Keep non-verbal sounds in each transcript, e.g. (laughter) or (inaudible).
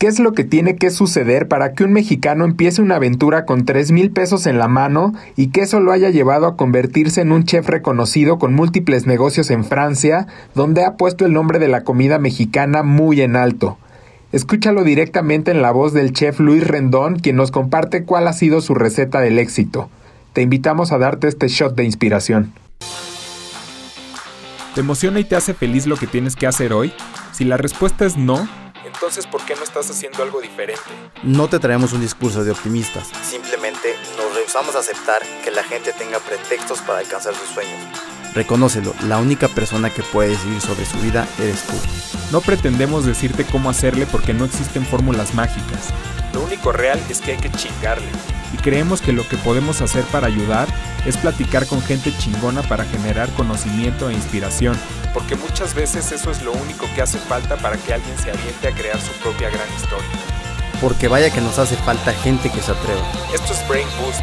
¿Qué es lo que tiene que suceder para que un mexicano empiece una aventura con 3 mil pesos en la mano y que eso lo haya llevado a convertirse en un chef reconocido con múltiples negocios en Francia, donde ha puesto el nombre de la comida mexicana muy en alto? Escúchalo directamente en la voz del chef Luis Rendón, quien nos comparte cuál ha sido su receta del éxito. Te invitamos a darte este shot de inspiración. ¿Te emociona y te hace feliz lo que tienes que hacer hoy? Si la respuesta es no, entonces ¿por qué no estás haciendo algo diferente? No te traemos un discurso de optimistas. Simplemente nos rehusamos a aceptar que la gente tenga pretextos para alcanzar sus sueños. Reconócelo, la única persona que puede decidir sobre su vida eres tú. No pretendemos decirte cómo hacerle porque no existen fórmulas mágicas. Lo único real es que hay que chingarle. Y creemos que lo que podemos hacer para ayudar es platicar con gente chingona para generar conocimiento e inspiración. Porque muchas veces eso es lo único que hace falta para que alguien se aviente a crear su propia gran historia. Porque vaya que nos hace falta gente que se atreva. Esto es Brain Boost.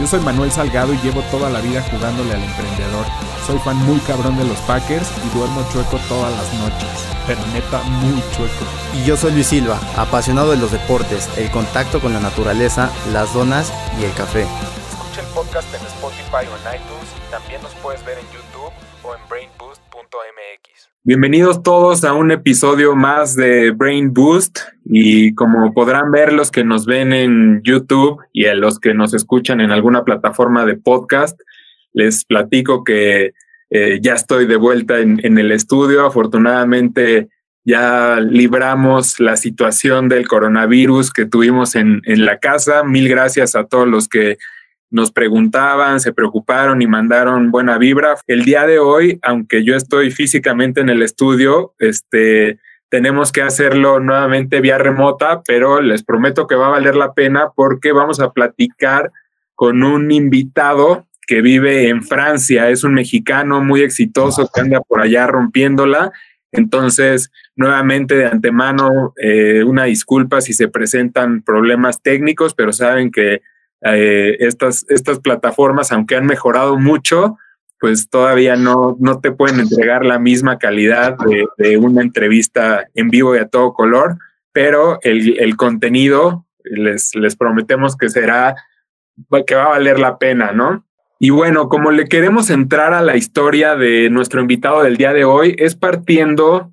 Yo soy Manuel Salgado y llevo toda la vida jugándole al emprendedor. Soy fan muy cabrón de los Packers y duermo chueco todas las noches. Pero neta, muy chueco. Y yo soy Luis Silva, apasionado de los deportes, el contacto con la naturaleza, las donas y el café. Escucha el podcast en Spotify o en iTunes. También nos puedes ver en YouTube o en brainboost.mx. Bienvenidos todos a un episodio más de Brain Boost y como podrán ver los que nos ven en YouTube y a los que nos escuchan en alguna plataforma de podcast, les platico que eh, ya estoy de vuelta en, en, el estudio. Afortunadamente ya libramos la situación del coronavirus que tuvimos en, en la casa. Mil gracias a todos los que nos preguntaban, se preocuparon y mandaron buena vibra. El día de hoy, aunque yo estoy físicamente en el estudio, este, tenemos que hacerlo nuevamente vía remota, pero les prometo que va a valer la pena porque vamos a platicar con un invitado que vive en Francia, es un mexicano muy exitoso que anda por allá rompiéndola. Entonces, nuevamente de antemano, eh, una disculpa si se presentan problemas técnicos, pero saben que eh, estas, estas plataformas, aunque han mejorado mucho, pues todavía no, no te pueden entregar la misma calidad de, una entrevista en vivo y a todo color, pero el, el contenido les, les prometemos que será, que va a valer la pena, ¿no? Y bueno, como le queremos entrar a la historia de nuestro invitado del día de hoy, es partiendo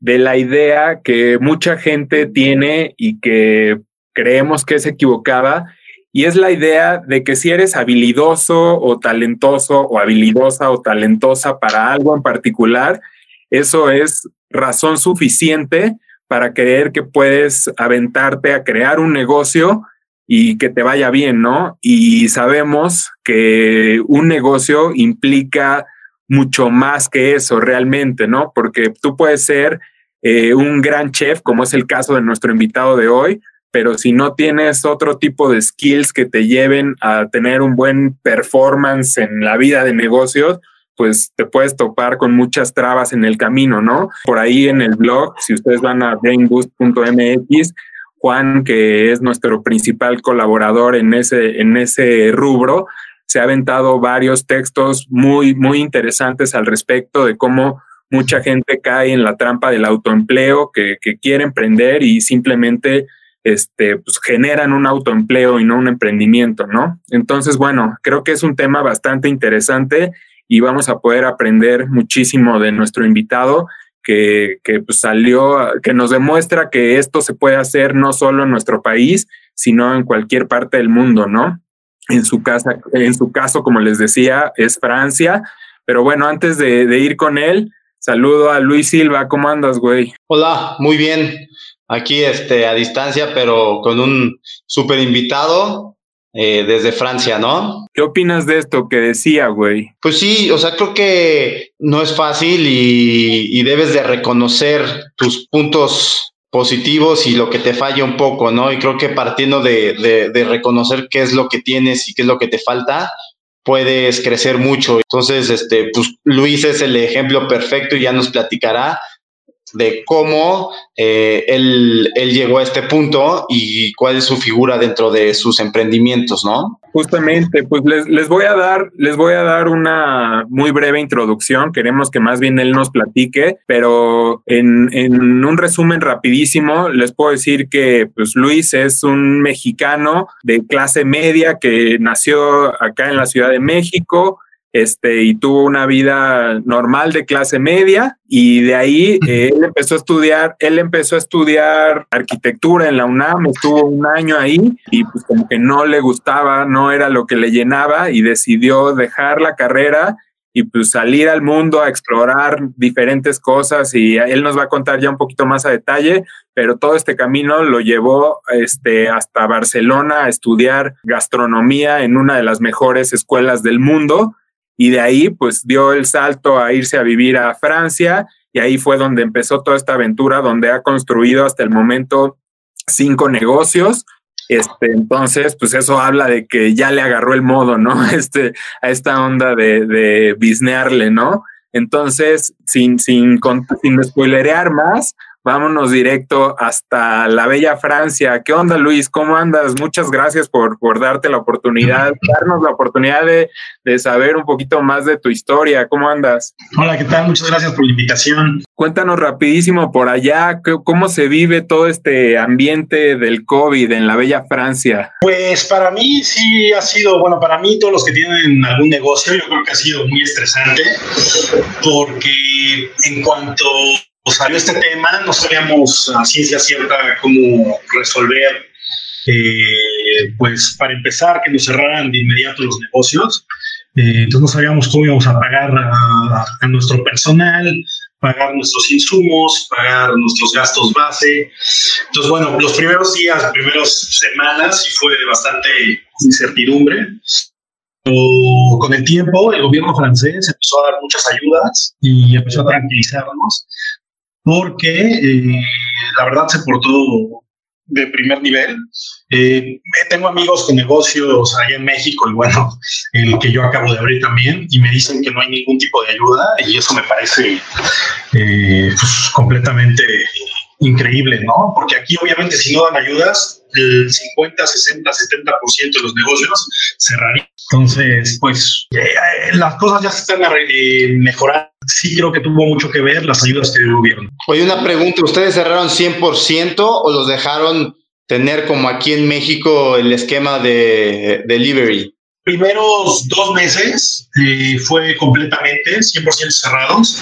de la idea que mucha gente tiene y que creemos que es equivocada, y es la idea de que si eres habilidoso o talentoso o habilidosa o talentosa para algo en particular, eso es razón suficiente para creer que puedes aventarte a crear un negocio y que te vaya bien, ¿no? Y sabemos que un negocio implica mucho más que eso realmente, ¿no? Porque tú puedes ser eh, un gran chef, como es el caso de nuestro invitado de hoy, pero si no tienes otro tipo de skills que te lleven a tener un buen performance en la vida de negocios, pues te puedes topar con muchas trabas en el camino, ¿no? Por ahí en el blog, si ustedes van a brainboost.mx, Juan, que es nuestro principal colaborador en ese, en ese rubro, se ha aventado varios textos muy, muy interesantes al respecto de cómo mucha gente cae en la trampa del autoempleo, que, que quiere emprender y simplemente este, pues, generan un autoempleo y no un emprendimiento, ¿no? Entonces, bueno, creo que es un tema bastante interesante y vamos a poder aprender muchísimo de nuestro invitado que, pues, salió, que nos demuestra que esto se puede hacer no solo en nuestro país, sino en cualquier parte del mundo, ¿no? En su, casa, en su caso, como les decía, es Francia. Pero bueno, antes de, de ir con él, saludo a Luis Silva. ¿Cómo andas, güey? Hola, muy bien aquí este, a distancia, pero con un súper invitado eh, desde Francia, ¿no? ¿Qué opinas de esto que decía, güey? Pues sí, o sea, creo que no es fácil y, y debes de reconocer tus puntos positivos y lo que te falla un poco, ¿no? Y creo que partiendo de, de, de reconocer qué es lo que tienes y qué es lo que te falta, puedes crecer mucho. Entonces, este, pues Luis es el ejemplo perfecto y ya nos platicará de cómo eh, él, él, llegó a este punto y cuál es su figura dentro de sus emprendimientos, ¿no? Justamente, pues les, les, voy a dar, les voy a dar una muy breve introducción. Queremos que más bien él nos platique, pero en, en un resumen rapidísimo, les puedo decir que pues Luis es un mexicano de clase media que nació acá en la Ciudad de México, este, y tuvo una vida normal de clase media y de ahí eh, él empezó a estudiar, él empezó a estudiar arquitectura en la UNAM, estuvo un año ahí y pues como que no le gustaba, no era lo que le llenaba y decidió dejar la carrera y pues salir al mundo a explorar diferentes cosas y él nos va a contar ya un poquito más a detalle, pero todo este camino lo llevó este, hasta Barcelona a estudiar gastronomía en una de las mejores escuelas del mundo y de ahí pues dio el salto a irse a vivir a Francia y ahí fue donde empezó toda esta aventura donde ha construido hasta el momento cinco negocios. Este, entonces, pues eso habla de que ya le agarró el modo, ¿no? (laughs) Este, a esta onda de, de bisnearle, ¿no? Entonces, sin, sin, sin spoilerear más, vámonos directo hasta la bella Francia. ¿Qué onda, Luis? ¿Cómo andas? Muchas gracias por, por darte la oportunidad, darnos la oportunidad de, de, saber un poquito más de tu historia. ¿Cómo andas? Hola, ¿qué tal? Muchas gracias por la invitación. Cuéntanos rapidísimo por allá, ¿cómo se vive todo este ambiente del COVID en la bella Francia? Pues para mí sí ha sido, bueno, para mí todos los que tienen algún negocio, yo creo que ha sido muy estresante, porque en cuanto salió este tema, no sabíamos a ciencia cierta cómo resolver, eh, pues para empezar, que nos cerraran de inmediato los negocios. Eh, entonces no sabíamos cómo íbamos a pagar a, nuestro personal, pagar nuestros insumos, pagar nuestros gastos base. Entonces, bueno, los primeros días, primeras semanas, sí fue bastante incertidumbre. Pero con el tiempo, el gobierno francés empezó a dar muchas ayudas y empezó a tranquilizarnos porque eh, la verdad se portó de primer nivel. Eh, tengo amigos con negocios allá en México y bueno, (laughs) el que yo acabo de abrir también, y me dicen que no hay ningún tipo de ayuda y eso me parece eh, pues, completamente increíble, ¿no? Porque aquí obviamente si no dan ayudas, el 50, 60, 70% de los negocios cerrarían. Entonces, pues las cosas ya se están mejorando sí creo que tuvo mucho que ver las ayudas que dio el gobierno. Oye, una pregunta, ¿ustedes cerraron 100% o los dejaron tener como aquí en México el esquema de delivery? Primeros dos meses eh, fue completamente 100% cerrados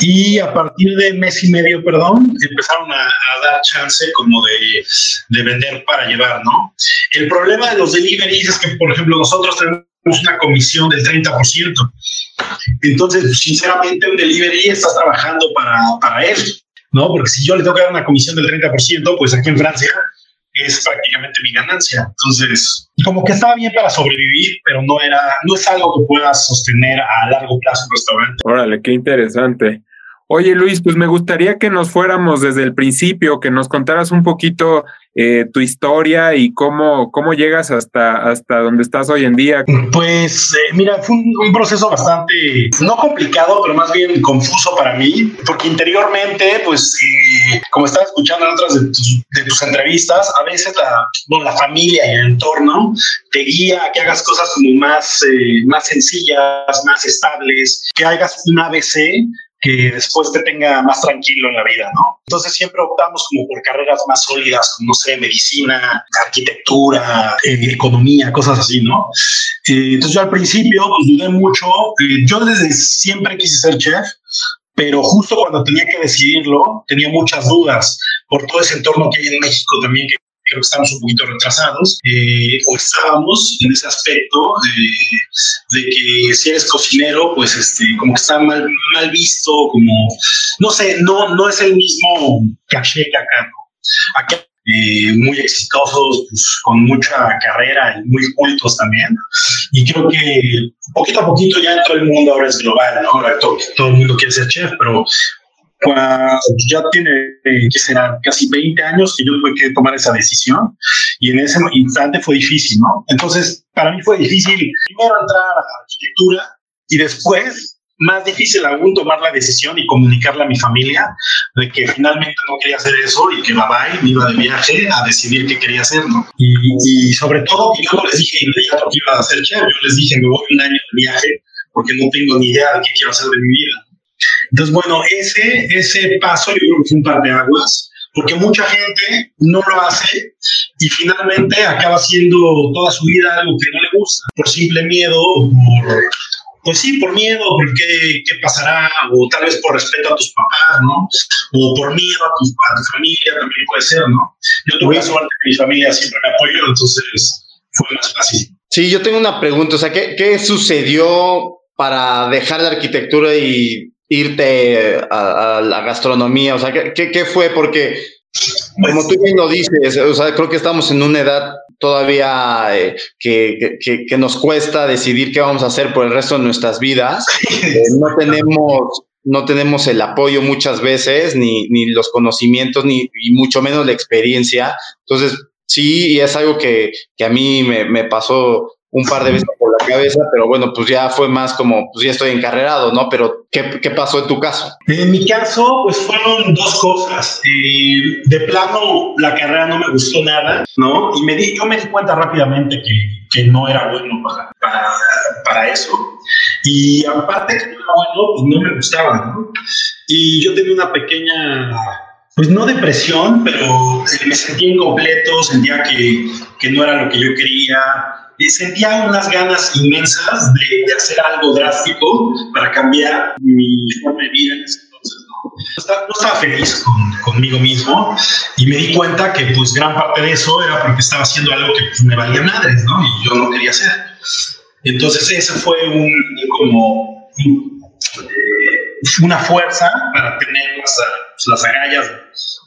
y a partir de mes y medio, perdón, empezaron a, dar chance como de, de, vender para llevar, ¿no? El problema de los deliveries es que, por ejemplo, nosotros tenemos una comisión del 30%. Entonces, sinceramente, un delivery estás trabajando para, para él, ¿no? Porque si yo le tengo que dar una comisión del 30%, pues aquí en Francia es prácticamente mi ganancia. Entonces, como que estaba bien para sobrevivir, pero no era, no es algo que puedas sostener a largo plazo un restaurante. Órale, qué interesante. Oye Luis, pues me gustaría que nos fuéramos desde el principio, que nos contaras un poquito eh, tu historia y cómo, cómo llegas hasta, hasta donde estás hoy en día. Pues eh, mira, fue un, proceso bastante, no complicado, pero más bien confuso para mí, porque interiormente, pues eh, como estaba escuchando en otras de tus, entrevistas, a veces la, la familia y el entorno te guía a que hagas cosas como más, más sencillas, más estables, que hagas un ABC que después te tenga más tranquilo en la vida, ¿no? Entonces siempre optamos como por carreras más sólidas, como, no sé, medicina, arquitectura, eh, economía, cosas así, ¿no? Eh, entonces yo al principio pues, dudé mucho, eh, yo desde siempre quise ser chef, pero justo cuando tenía que decidirlo, tenía muchas dudas por todo ese entorno que hay en México también, que creo que estamos un poquito retrasados, eh, o estábamos en ese aspecto de, que si eres cocinero, pues este, como que está mal, mal visto, como, no sé, no, no es el mismo caché que acá, ¿no? Acá eh, muy exitosos, pues, con mucha carrera y muy cultos también. Y creo que poquito a poquito ya todo el mundo ahora es global, ¿no? Ahora todo, todo el mundo quiere ser chef, pero ya tiene, eh, que será casi 20 años que yo tuve que tomar esa decisión y en ese instante fue difícil, ¿no? Entonces, para mí fue difícil primero entrar a la arquitectura y después más difícil aún tomar la decisión y comunicarle a mi familia de que finalmente no quería hacer eso y que bye, me iba de viaje a decidir qué quería hacer, ¿no? Y, sobre todo, yo no les dije inmediato que iba a hacer chef, yo les dije, me voy un año de viaje porque no tengo ni idea de qué quiero hacer de mi vida. Entonces, bueno, ese, ese paso yo creo que fue un par de aguas, porque mucha gente no lo hace y finalmente acaba haciendo toda su vida algo que no le gusta, por simple miedo, por pues sí, por miedo, por qué, qué, pasará, o tal vez por respeto a tus papás, ¿no? O por miedo a tu, a tu familia, también puede ser, ¿no? Yo tuve la suerte que mi familia siempre me apoyó, entonces fue más fácil. Sí, yo tengo una pregunta, o sea, ¿qué, qué sucedió para dejar la arquitectura y irte a, a la gastronomía? O sea, ¿qué, qué, fue? Porque como tú bien lo dices, o sea, creo que estamos en una edad todavía eh, que, que, que, nos cuesta decidir qué vamos a hacer por el resto de nuestras vidas. (laughs) Eh, no tenemos no tenemos el apoyo muchas veces, ni, ni los conocimientos, ni y mucho menos la experiencia. Entonces, sí, y es algo que, que a mí me, me pasó un par de veces por la cabeza, pero bueno, pues ya fue más como, pues ya estoy encarrerado, ¿no? Pero, ¿qué, qué pasó en tu caso? En mi caso, pues fueron dos cosas. Eh, de plano, la carrera no me gustó nada, ¿no? Y me di, yo me di cuenta rápidamente que, que no era bueno para, para, eso. Y aparte que no era bueno, pues no me gustaba, ¿no? Y yo tenía una pequeña pues no depresión, pero me sentía incompleto, sentía que, que, no era lo que yo quería, y sentía unas ganas inmensas de, de, hacer algo drástico para cambiar mi forma de vida en ese entonces. No, no estaba, feliz con, conmigo mismo y me di cuenta que pues gran parte de eso era porque estaba haciendo algo que pues, me valía madres, ¿no? Y yo no quería hacer. Entonces ese fue un, como eh, una fuerza para tener las, las agallas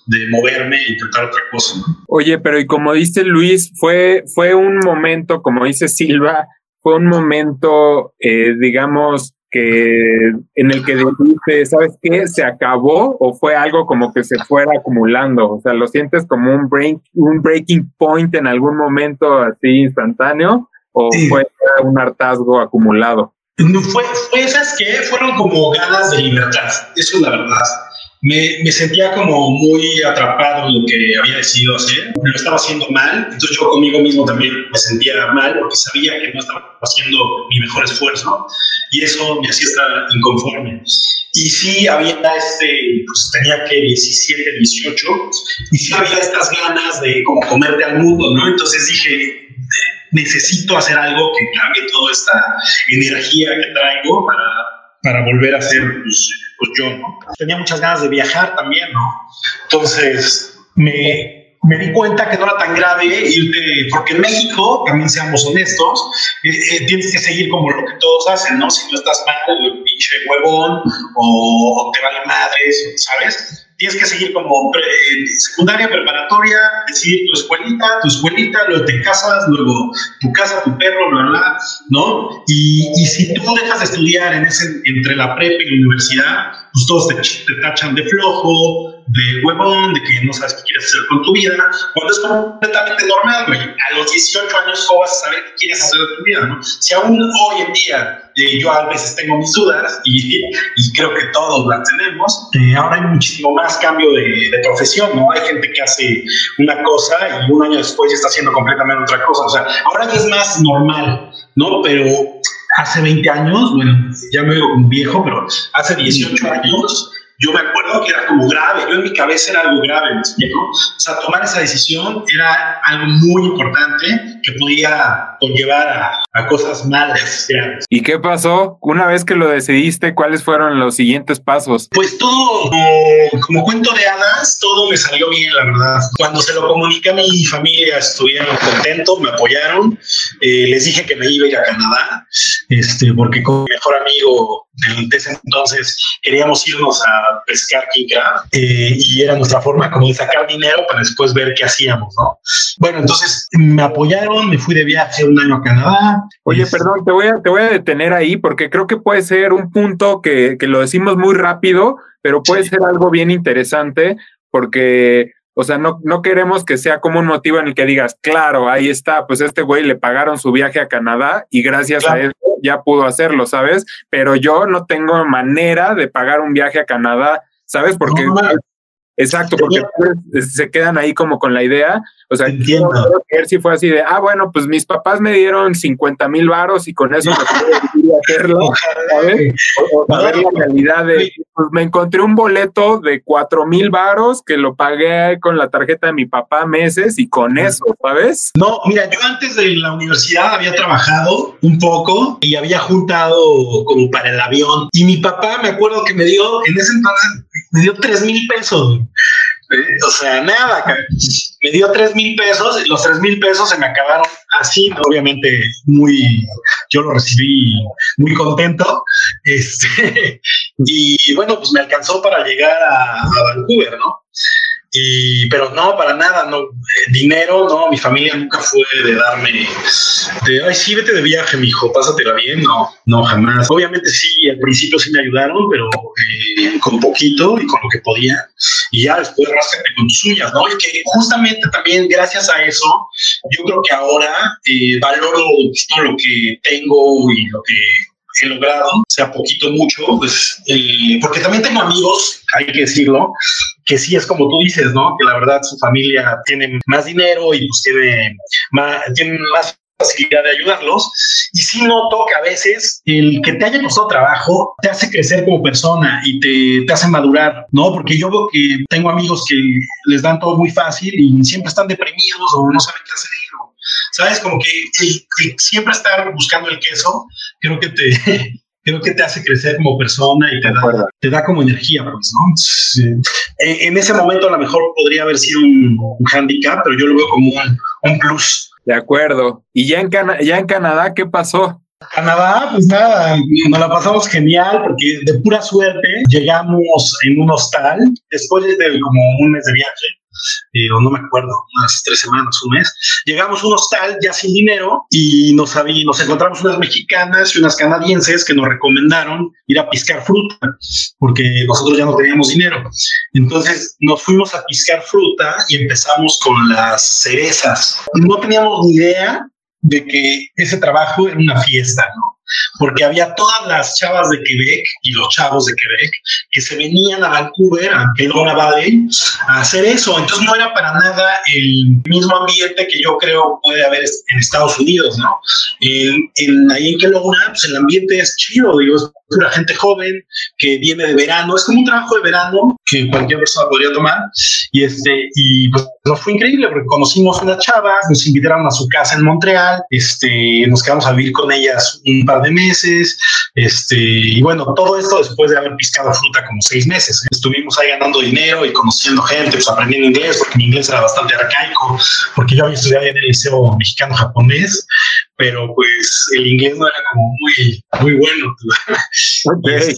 de moverme e intentar otra cosa. ¿no? Oye, pero y como dice Luis, fue, fue un momento, como dice Silva, fue un momento, eh, digamos, que en el que dijiste, ¿sabes qué? ¿Se acabó o fue algo como que se fuera acumulando? O sea, ¿lo sientes como un, break, un breaking point en algún momento así instantáneo o sí. fue un hartazgo acumulado? Fue, fue, esas que fueron como ganas de libertad, eso es la verdad me, me, sentía como muy atrapado en lo que había decidido hacer. Lo estaba haciendo mal, entonces yo conmigo mismo también me sentía mal porque sabía que no estaba haciendo mi mejor esfuerzo y eso me hacía estar inconforme. Y sí había este, pues tenía que 17, 18, y sí había estas ganas de como comerte al mundo, ¿no? Entonces dije, necesito hacer algo que cambie toda esta energía que traigo para, para volver a ser pues, pues yo, ¿no? Tenía muchas ganas de viajar también, ¿no? Entonces, me, me di cuenta que no era tan grave irte, porque en México, también seamos honestos, eh, eh, tienes que seguir como lo que todos hacen, ¿no? Si no estás mal, pinche huevón, o, te vale madres, ¿sabes? Tienes que seguir como pre, secundaria, preparatoria, decidir tu escuelita, tu escuelita, luego te casas, luego tu casa, tu perro, bla, bla, ¿no? Y, y si tú dejas de estudiar en ese, entre la prepa y la universidad, pues todos te, te tachan de flojo, de huevón, de que no sabes qué quieres hacer con tu vida, cuando es completamente normal, güey. A los 18 años, ¿cómo vas a saber qué quieres hacer de tu vida, no? Si aún hoy en día eh, yo a veces tengo mis dudas y, y creo que todos las tenemos, eh, ahora hay muchísimo más cambio de, de, profesión, ¿no? Hay gente que hace una cosa y un año después ya está haciendo completamente otra cosa. O sea, ahora ya es más normal, ¿no? Pero hace 20 años, bueno, ya me veo un viejo, pero hace 18 años yo me acuerdo que era como grave, yo en mi cabeza era algo grave, ¿me explico? O sea, tomar esa decisión era algo muy importante que podía conllevar a, a cosas malas. Grandes. ¿Y qué pasó? Una vez que lo decidiste, ¿cuáles fueron los siguientes pasos? Pues todo, como, como cuento de hadas, todo me salió bien, la verdad. Cuando se lo comuniqué a mi familia, estuvieron contentos, me apoyaron. Eh, les dije que me iba a ir a Canadá, este, porque con mi mejor amigo de ese entonces queríamos irnos a pescar king crab eh, y era nuestra forma como de sacar dinero para después ver qué hacíamos, ¿no? Bueno, entonces me apoyaron, me fui de viaje un año a Canadá. Oye, es... perdón, te voy, a, te voy a detener ahí porque creo que puede ser un punto que, que lo decimos muy rápido, pero puede sí. ser algo bien interesante porque O sea, no, no queremos que sea como un motivo en el que digas, claro, ahí está, pues este güey le pagaron su viaje a Canadá y gracias a eso ya pudo hacerlo, ¿sabes? Pero yo no tengo manera de pagar un viaje a Canadá, ¿sabes? Porque... Exacto, porque se quedan ahí como con la idea. O sea, entiendo. ver si fue así de, ah, bueno, pues mis papás me dieron 50 mil varos y con eso me pude hacerlo. ¿sabes? O, ver la realidad de, pues me encontré un boleto de 4 mil varos que lo pagué con la tarjeta de mi papá meses y con eso, ¿sabes? No, mira, yo antes de la universidad había trabajado un poco y había juntado como para el avión. Y mi papá, me acuerdo que me dio, en ese entonces, me dio 3 mil pesos. O sea, nada, me dio tres mil pesos, los tres mil pesos se me acabaron así, obviamente muy, yo lo recibí muy contento, este, (laughs) y bueno, pues me alcanzó para llegar a, a Vancouver, ¿no? Y, pero no, para nada, no, eh, dinero, no, mi familia nunca fue de darme, de, ay, sí, vete de viaje, mi hijo, pásatela bien, no, no, jamás. Obviamente sí, al principio sí me ayudaron, pero eh, con poquito y con lo que podía, y ya después ráscate con tus uñas, ¿no? Y que justamente también gracias a eso, yo creo que ahora eh, valoro todo lo que tengo y lo que he logrado, sea poquito mucho, pues, eh, porque también tengo amigos, hay que decirlo, que sí es como tú dices, ¿no? Que la verdad su familia tiene más dinero y pues tiene más, tienen más facilidad de ayudarlos. Y sí noto que a veces el que te haya costado trabajo te hace crecer como persona y te, te hace madurar, ¿no? Porque yo veo que tengo amigos que les dan todo muy fácil y siempre están deprimidos o no saben qué hacer ¿Sabes? Como que siempre estar buscando el queso, creo que te, creo que te hace crecer como persona y te da, te da como energía, pues, ¿no? En, ese momento a lo mejor podría haber sido un, handicap, pero yo lo veo como un, plus. De acuerdo. ¿Y ya en, ya en Canadá qué pasó? Canadá, pues nada, nos la pasamos genial porque de pura suerte llegamos en un hostal después de como un mes de viaje eh, o no me acuerdo, unas tres semanas, un mes. Llegamos a un hostal ya sin dinero y nos, nos encontramos unas mexicanas y unas canadienses que nos recomendaron ir a piscar fruta porque nosotros ya no teníamos dinero. Entonces nos fuimos a piscar fruta y empezamos con las cerezas. No teníamos ni idea de que ese trabajo era una fiesta, ¿no? Porque había todas las chavas de Quebec y los chavos de Quebec que se venían a Vancouver, a Kelowna Valley, a hacer eso. Entonces no era para nada el mismo ambiente que yo creo puede haber en Estados Unidos, ¿no? En, ahí en Kelowna, pues el ambiente es chido, digo, es pura gente joven que viene de verano, es como un trabajo de verano que cualquier persona podría tomar. Y, este, y pues nos fue increíble porque conocimos unas chavas, nos invitaron a su casa en Montreal, este, nos quedamos a vivir con ellas un par de meses, este, y bueno, todo esto después de haber piscado fruta como seis meses. Estuvimos ahí ganando dinero y conociendo gente, pues aprendiendo inglés, porque mi inglés era bastante arcaico, porque yo había estudiado en el liceo mexicano-japonés, pero pues el inglés no era como muy, muy bueno.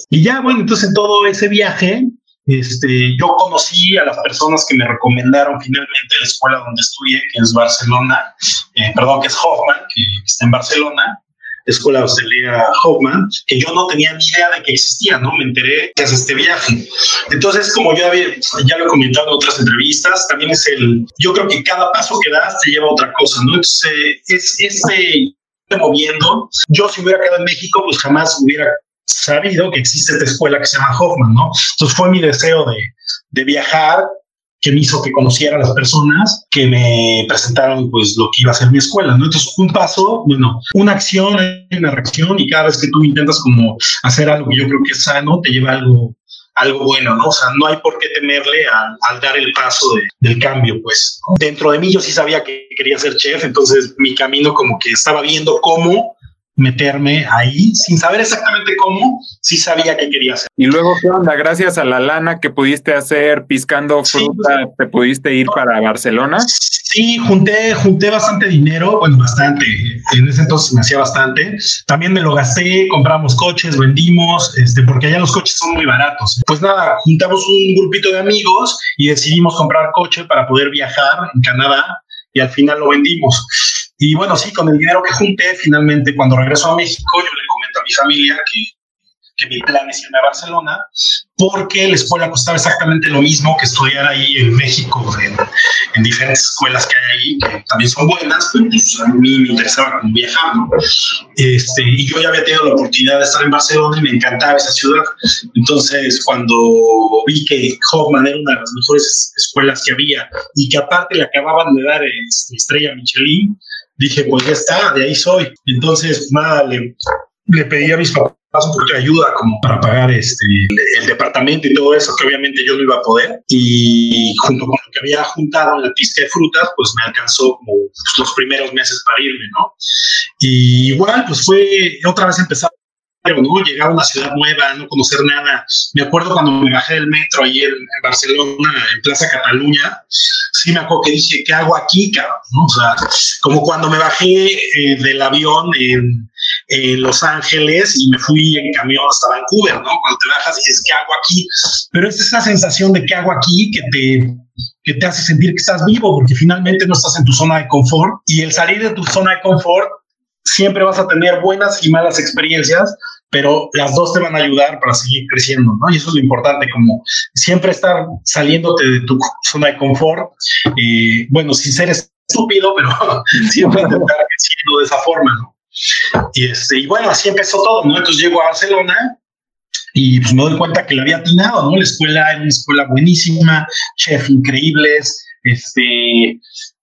Y ya, bueno, entonces en todo ese viaje, este, yo conocí a las personas que me recomendaron finalmente la escuela donde estudié, que es Barcelona, eh, perdón, que es Hoffman, que está en Barcelona, escuela hostelera Hoffman, que yo no tenía ni idea de que existía, ¿no? Me enteré que es este viaje. Entonces, como ya, había, ya lo he comentado en otras entrevistas, también es el, yo creo que cada paso que das te lleva a otra cosa, ¿no? Entonces, es ese moviendo. Yo si hubiera quedado en México, pues jamás hubiera sabido que existe esta escuela que se llama Hoffman, ¿no? Entonces fue mi deseo de, de viajar que me hizo que conociera a las personas que me presentaron pues lo que iba a ser mi escuela, ¿no? Entonces, un paso, bueno, una acción, una reacción y cada vez que tú intentas como hacer algo que yo creo que es sano, te lleva algo algo bueno, ¿no? O sea, no hay por qué temerle al, dar el paso del cambio, pues. Dentro de mí yo sí sabía que quería ser chef, entonces mi camino como que estaba viendo cómo meterme ahí sin saber exactamente cómo, sí sabía que quería hacer. Y luego, ¿qué onda? Gracias a la lana que pudiste hacer piscando fruta, ¿te pudiste ir para Barcelona? Sí, junté, junté bastante dinero, bueno, bastante. En ese entonces me hacía bastante. También me lo gasté, compramos coches, vendimos, este, porque allá los coches son muy baratos. Pues nada, juntamos un grupito de amigos y decidimos comprar coche para poder viajar en Canadá y al final lo vendimos. Y bueno, sí, con el dinero que junté, finalmente cuando regreso a México, yo le comento a mi familia que, que mi plan es irme a Barcelona, porque la escuela costaba exactamente lo mismo que estudiar ahí en México, en, diferentes escuelas que hay ahí, que también son buenas, pero pues, a mí me interesaba viajar, ¿no? Este, y yo ya había tenido la oportunidad de estar en Barcelona y me encantaba esa ciudad. Entonces, cuando vi que Hoffman era una de las mejores escuelas que había y que aparte le acababan de dar este, estrella Michelin, dije, pues ya está, de ahí soy. Entonces, nada, le, pedí a mis papás un poquito de ayuda como para pagar este, el, departamento y todo eso, que obviamente yo no iba a poder. Y junto con lo que había juntado en la pista de frutas, pues me alcanzó como los primeros meses para irme, ¿no? Y igual, pues fue otra vez empezar ¿no? Llegar a una ciudad nueva, no conocer nada. Me acuerdo cuando me bajé del metro ahí en, Barcelona, en Plaza Cataluña, sí me acuerdo que dije, ¿qué hago aquí, como cuando me bajé eh, del avión en, Los Ángeles y me fui en camión hasta Vancouver. Cuando te bajas y dices, ¿qué hago aquí? Pero es esa sensación de ¿qué hago aquí? que te que te hace sentir que estás vivo, porque finalmente no estás en tu zona de confort y el salir de tu zona de confort siempre vas a tener buenas y malas experiencias, pero las dos te van a ayudar para seguir creciendo, ¿no? Y eso es lo importante, como siempre estar saliéndote de tu zona de confort, y bueno, sin ser estúpido, pero (laughs) siempre intentar creciendo de esa forma, ¿no? Y, este, y bueno, así empezó todo, ¿no? Entonces llego a Barcelona y pues me doy cuenta que le había atinado, ¿no? La escuela era una escuela buenísima, chef increíbles, este,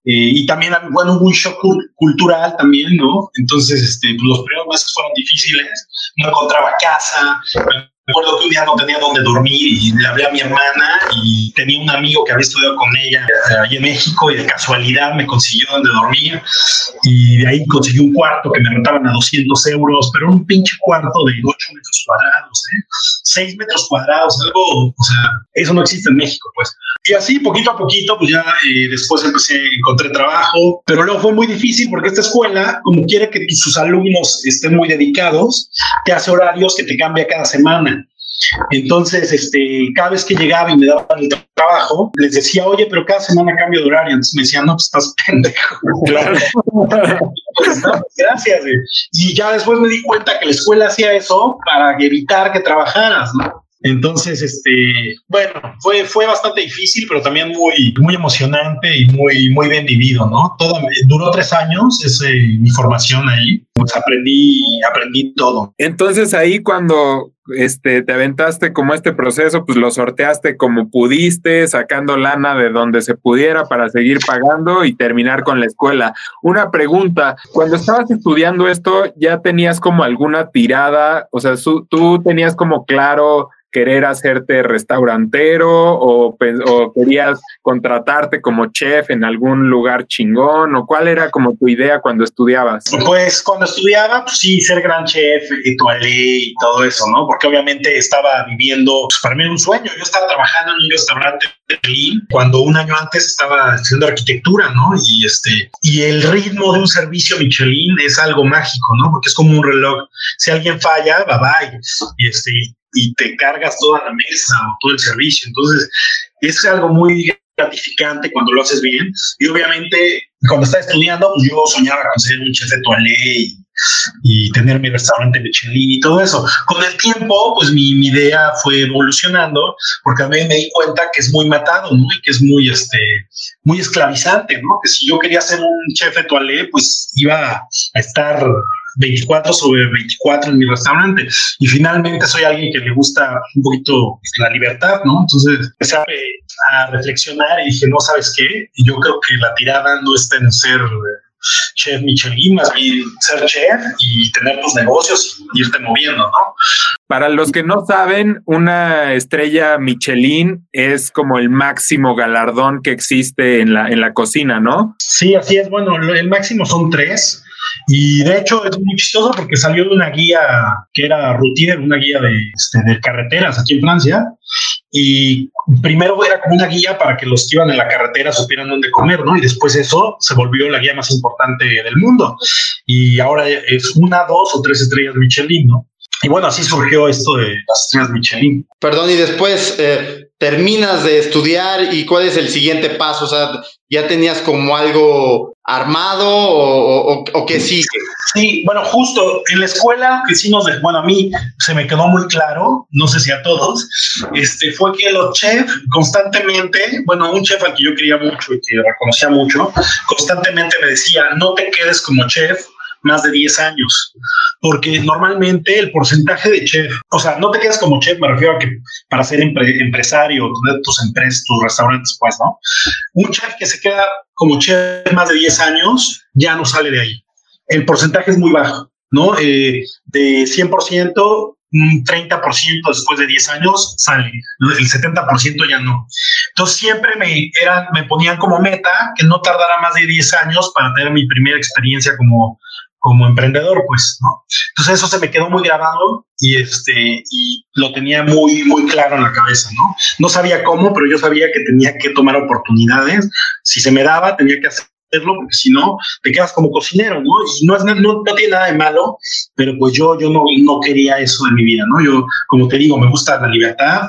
eh, y también, bueno, hubo un shock cultural también, ¿no? Entonces, este, pues, los primeros meses fueron difíciles, no encontraba casa, Recuerdo que un día no tenía dónde dormir y le hablé a mi hermana y tenía un amigo que había estudiado con ella eh, ahí en México y de casualidad me consiguió donde dormir y de ahí conseguí un cuarto que me rentaban a 200 euros, pero un pinche cuarto de 8 metros cuadrados, ¿eh? 6 metros cuadrados, algo, o sea, eso no existe en México, pues. Y así, poquito a poquito, pues ya eh, después empecé, encontré trabajo, pero luego fue muy difícil porque esta escuela, como quiere que sus alumnos estén muy dedicados, te hace horarios que te cambia cada semana. Entonces, este, cada vez que llegaba y me daban el trabajo, les decía, oye, pero cada semana cambio de horario. Entonces me decían, no, pues estás pendejo. (laughs) Claro. Pues, (laughs) gracias. Y ya después me di cuenta que la escuela hacía eso para evitar que trabajaras, ¿no? Entonces, este, bueno, fue, fue bastante difícil, pero también muy, muy emocionante y muy, muy bien vivido, ¿no? Todo, duró tres años ese, mi formación ahí, pues aprendí, aprendí todo. Entonces ahí cuando este, te aventaste como este proceso, pues lo sorteaste como pudiste, sacando lana de donde se pudiera para seguir pagando y terminar con la escuela. Una pregunta, cuando estabas estudiando esto, ¿ya tenías como alguna tirada? O sea, tú tenías como claro querer hacerte restaurantero o, o, querías contratarte como chef en algún lugar chingón o cuál era como tu idea cuando estudiabas? Pues cuando estudiaba, pues sí, ser gran chef y toalé y todo eso, ¿no? Porque obviamente estaba viviendo, pues para mí era un sueño. Yo estaba trabajando en un restaurante de Berlín cuando un año antes estaba haciendo arquitectura, ¿no? Y este, y el ritmo de un servicio Michelin es algo mágico, ¿no? Porque es como un reloj. Si alguien falla, bye bye. Y este, y te cargas toda la mesa o todo el servicio. Entonces, es algo muy gratificante cuando lo haces bien. Y obviamente, cuando estaba estudiando, pues yo soñaba con ser un chef de toilette y, tener mi restaurante Michelin y todo eso. Con el tiempo, pues mi, mi, idea fue evolucionando, porque también me di cuenta que es muy matado, ¿no? Y que es muy, este, muy esclavizante, ¿no? Que si yo quería ser un chef de toilette, pues iba a estar 24 sobre 24 en mi restaurante. Y finalmente soy alguien que le gusta un poquito la libertad, ¿no? Entonces empecé a, reflexionar y dije, no sabes qué, y yo creo que la tirada no está en ser chef Michelin, más bien ser chef y tener tus negocios y irte moviendo, ¿no? Para los que no saben, una estrella Michelin es como el máximo galardón que existe en la, en la cocina, ¿no? Sí, así es. Bueno, el máximo son tres. Y de hecho es muy chistoso porque salió de una guía que era routine, una guía de, este, de carreteras aquí en Francia. Y primero era como una guía para que los que iban en la carretera supieran dónde comer, ¿no? Y después eso se volvió la guía más importante del mundo. Y ahora es una, dos o tres estrellas Michelin, ¿no? Y bueno, así surgió esto de las estrellas Michelin. Perdón, y después, eh, terminas de estudiar y cuál es el siguiente paso? O sea, ¿ya tenías como algo armado o, o, qué sigue? Sí, bueno, justo en la escuela, que sí nos, bueno, a mí se me quedó muy claro, no sé si a todos, este, fue que los chefs constantemente, bueno, un chef al que yo quería mucho y que reconocía mucho, constantemente me decía, no te quedes como chef más de 10 años, porque normalmente el porcentaje de chef, o sea, no te quedas como chef, me refiero a que para ser empresario, tener tus empresas, tus restaurantes, pues, ¿no? Un chef que se queda como chef más de 10 años ya no sale de ahí. El porcentaje es muy bajo, ¿no? Eh, de 100%, un 30% después de 10 años sale, el 70% ya no. Entonces siempre me, eran, me ponían como meta que no tardara más de 10 años para tener mi primera experiencia como, como emprendedor, pues, ¿no? Entonces eso se me quedó muy grabado y este y lo tenía muy muy claro en la cabeza, ¿no? No sabía cómo, pero yo sabía que tenía que tomar oportunidades. Si se me daba, tenía que hacer porque si no, te quedas como cocinero, ¿no? Y no, es, no, no, tiene nada de malo, pero pues yo, yo no, no quería eso en mi vida, ¿no? Yo, como te digo, me gusta la libertad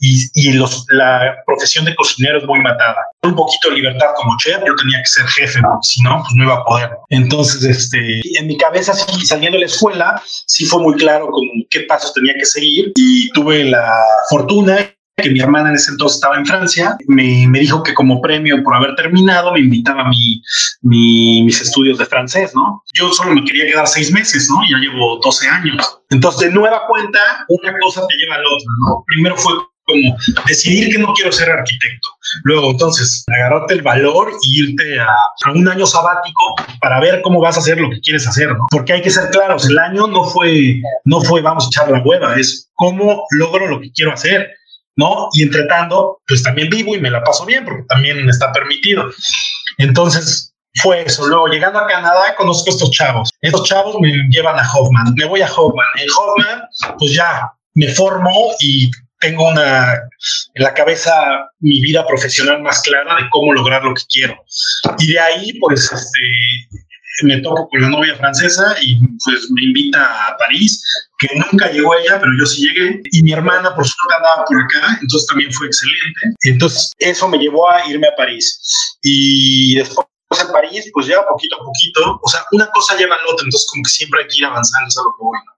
y, y los, la profesión de cocinero es muy matada. Un poquito de libertad como chef, yo tenía que ser jefe, porque si no, pues no iba a poder. Entonces, este, en mi cabeza, sí, saliendo de la escuela, sí fue muy claro como qué pasos tenía que seguir y tuve la fortuna que mi hermana en ese entonces estaba en Francia, me, me dijo que como premio por haber terminado me invitaba a mi, mis estudios de francés, ¿no? Yo solo me quería quedar seis meses, ¿no? Ya llevo 12 años. Entonces, de nueva cuenta, una cosa te lleva a la otra, ¿no? Primero fue como decidir que no quiero ser arquitecto. Luego, entonces, agarrarte el valor y irte a, a, un año sabático para ver cómo vas a hacer lo que quieres hacer, ¿no? Porque hay que ser claros, el año no fue, no fue vamos a echar la hueva, es cómo logro lo que quiero hacer ¿no? Y entre tanto, pues también vivo y me la paso bien porque también está permitido. Entonces, fue eso. Luego, llegando a Canadá, conozco a estos chavos. Estos chavos me llevan a Hoffman. Me voy a Hoffman. En Hoffman, pues ya me formo y tengo una en la cabeza mi vida profesional más clara de cómo lograr lo que quiero. Y de ahí, pues, este, me toco con la novia francesa y pues me invita a París, que nunca llegó ella, pero yo sí llegué. Y mi hermana, por suerte, andaba por acá, entonces también fue excelente. Entonces, eso me llevó a irme a París. Y después en París, pues ya poquito a poquito, o sea, una cosa lleva a la otra, entonces como que siempre hay que ir avanzando, es algo bueno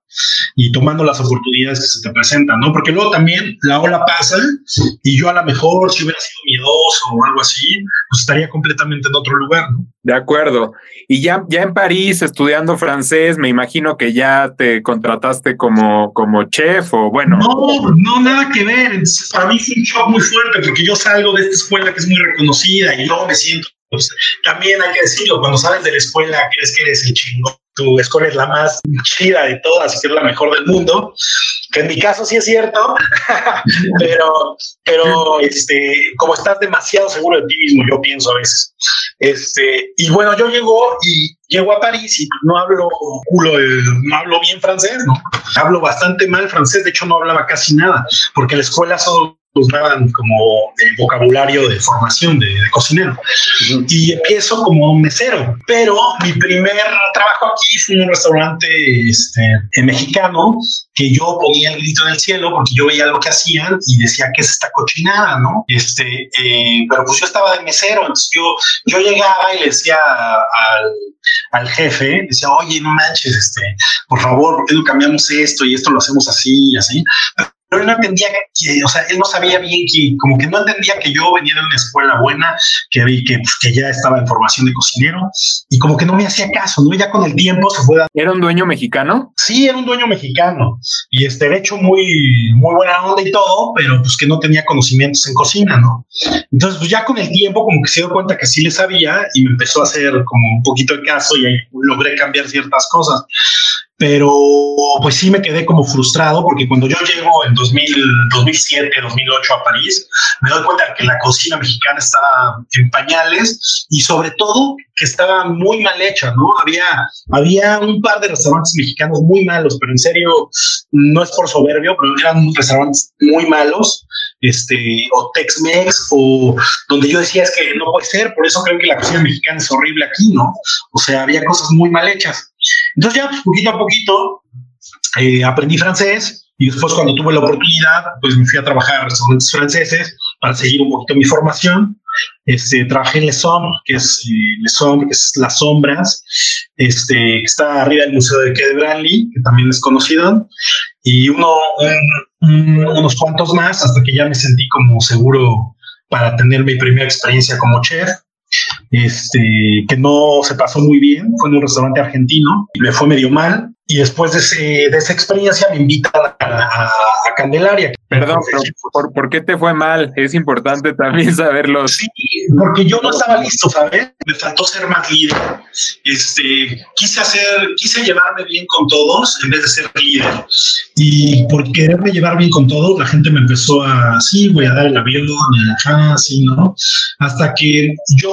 y tomando las oportunidades que se te presentan, ¿no? Porque luego también la ola pasa y yo a lo mejor si hubiera sido miedoso o algo así, pues estaría completamente en otro lugar, ¿no? De acuerdo. Y ya, ya en París estudiando francés, me imagino que ya te contrataste como, como chef o bueno. No, no, nada que ver. Para mí fue un shock muy fuerte porque yo salgo de esta escuela que es muy reconocida y luego me siento pues, también hay que decirlo, cuando sales de la escuela crees que eres el chingón tu escuela es la más chida de todas y es la mejor del mundo, que en mi caso sí es cierto, (laughs) pero, pero este, como estás demasiado seguro de ti mismo, yo pienso a veces. Este, y bueno, yo llego y llego a París y no hablo culo, no hablo bien francés, ¿no? Hablo bastante mal francés, de hecho no hablaba casi nada, porque la escuela solo usaban como el vocabulario de formación de, cocinero. Y empiezo como mesero, pero mi primer trabajo aquí fue en un restaurante este, mexicano que yo ponía el grito en el cielo porque yo veía lo que hacían y decía que es esta cochinada, ¿no? Este, eh, pero pues yo estaba de mesero, entonces yo, yo llegaba y le decía al, al jefe, decía, oye, no manches, este, por favor, ¿por qué no cambiamos esto y esto lo hacemos así y así? pero él no entendía que, o sea, él no sabía bien que, como que no entendía que yo venía de una escuela buena, que, que, pues, que ya estaba en formación de cocinero, y como que no me hacía caso, ¿no? Ya con el tiempo se fue ¿Era un dueño mexicano? Sí, era un dueño mexicano, y este, de hecho, muy, muy buena onda y todo, pero pues que no tenía conocimientos en cocina, ¿no? Entonces, pues ya con el tiempo, como que se dio cuenta que sí le sabía, y me empezó a hacer como un poquito el caso, y ahí logré cambiar ciertas cosas pero pues sí me quedé como frustrado porque cuando yo llego en 2000, 2007, 2008 a París, me doy cuenta que la cocina mexicana estaba en pañales y sobre todo que estaba muy mal hecha, ¿no? Había, había un par de restaurantes mexicanos muy malos, pero en serio, no es por soberbio, pero eran restaurantes muy malos, este, o Tex-Mex, o donde yo decía es que no puede ser, por eso creo que la cocina mexicana es horrible aquí, ¿no? O sea, había cosas muy mal hechas. Entonces ya, pues, poquito a poquito, eh, aprendí francés Y después cuando tuve la oportunidad, pues me fui a trabajar en restaurantes franceses para seguir un poquito mi formación. Este, trabajé en Le Somme, que es eh, Le Somme, que es Las Sombras, este, que está arriba del Museo de Quai Branly, que también es conocido, y uno, unos cuantos más hasta que ya me sentí como seguro para tener mi primera experiencia como chef este, que no se pasó muy bien, fue en un restaurante argentino y me fue medio mal. Y después de, esa experiencia me invitan a, Candelaria. Perdón, ¿por, ¿por, qué te fue mal? Es importante también (laughs) saberlo. Sí, porque yo no estaba listo, ¿sabes? Me faltó ser más líder. Este, quise hacer, quise llevarme bien con todos en vez de ser líder. Y por quererme llevar bien con todos, la gente me empezó a, sí, voy a dar el avión, ajá, sí, ¿no? Hasta que yo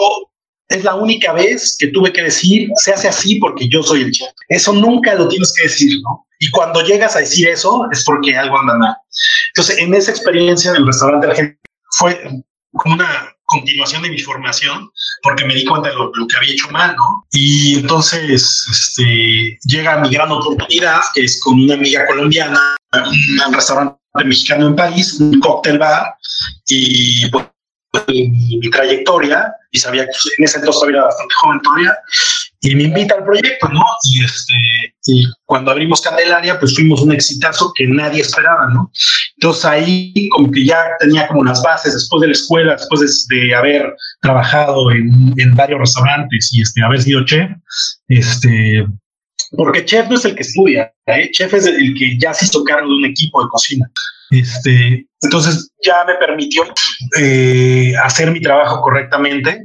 es la única vez que tuve que decir, se hace así porque yo soy el chef. Eso nunca lo tienes que decir, ¿no? Y cuando llegas a decir eso es porque algo anda mal. Entonces, en esa experiencia en el restaurante argentino fue como una continuación de mi formación, porque me di cuenta de lo, que había hecho mal, ¿no? Y entonces este, llega mi gran oportunidad, que es con una amiga colombiana, un restaurante mexicano en París, un cóctel bar, y pues mi, trayectoria y sabía que en ese entonces era bastante joven todavía y me invita al proyecto, ¿no? Y, este, y cuando abrimos Candelaria, pues fuimos un exitazo que nadie esperaba, ¿no? Entonces ahí como que ya tenía como las bases después de la escuela, después de, haber trabajado en, en, varios restaurantes y este, haber sido chef, este, porque chef no es el que estudia, ¿eh? chef es el que ya se hizo cargo de un equipo de cocina. Este, entonces ya me permitió eh, hacer mi trabajo correctamente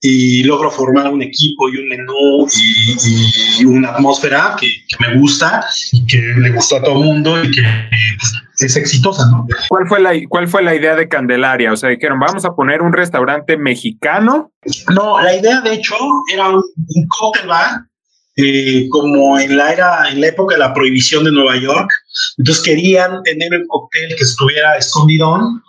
y logro formar un equipo y un menú y, una atmósfera que, me gusta y que le gustó a todo el mundo y que pues, es exitosa, ¿no? ¿Cuál fue, la, ¿Cuál fue la idea de Candelaria? O sea, dijeron, vamos a poner un restaurante mexicano. No, la idea de hecho era un, un cóctel bar eh, como en la era, en la época de la prohibición de Nueva York. Entonces querían tener el cóctel que estuviera escondidón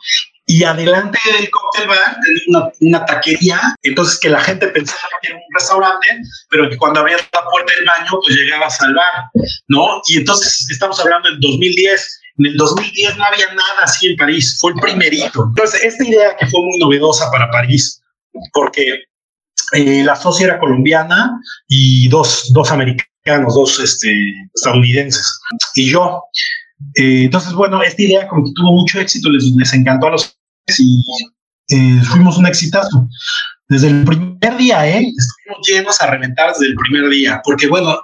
y adelante del cóctel bar tener una, una, taquería, entonces que la gente pensaba que era un restaurante, pero que cuando abría la puerta del baño, pues llegabas al bar, ¿no? Y entonces estamos hablando del 2010. En el 2010 no había nada así en París, fue el primerito. Entonces, esta idea que fue muy novedosa para París, porque eh, la socia era colombiana y dos, dos americanos, dos este, estadounidenses. Y yo. Eh, entonces, bueno, esta idea como que tuvo mucho éxito, les, encantó a los y eh, fuimos un exitazo. Desde el primer día, ¿eh? Llenos a reventar desde el primer día, porque bueno,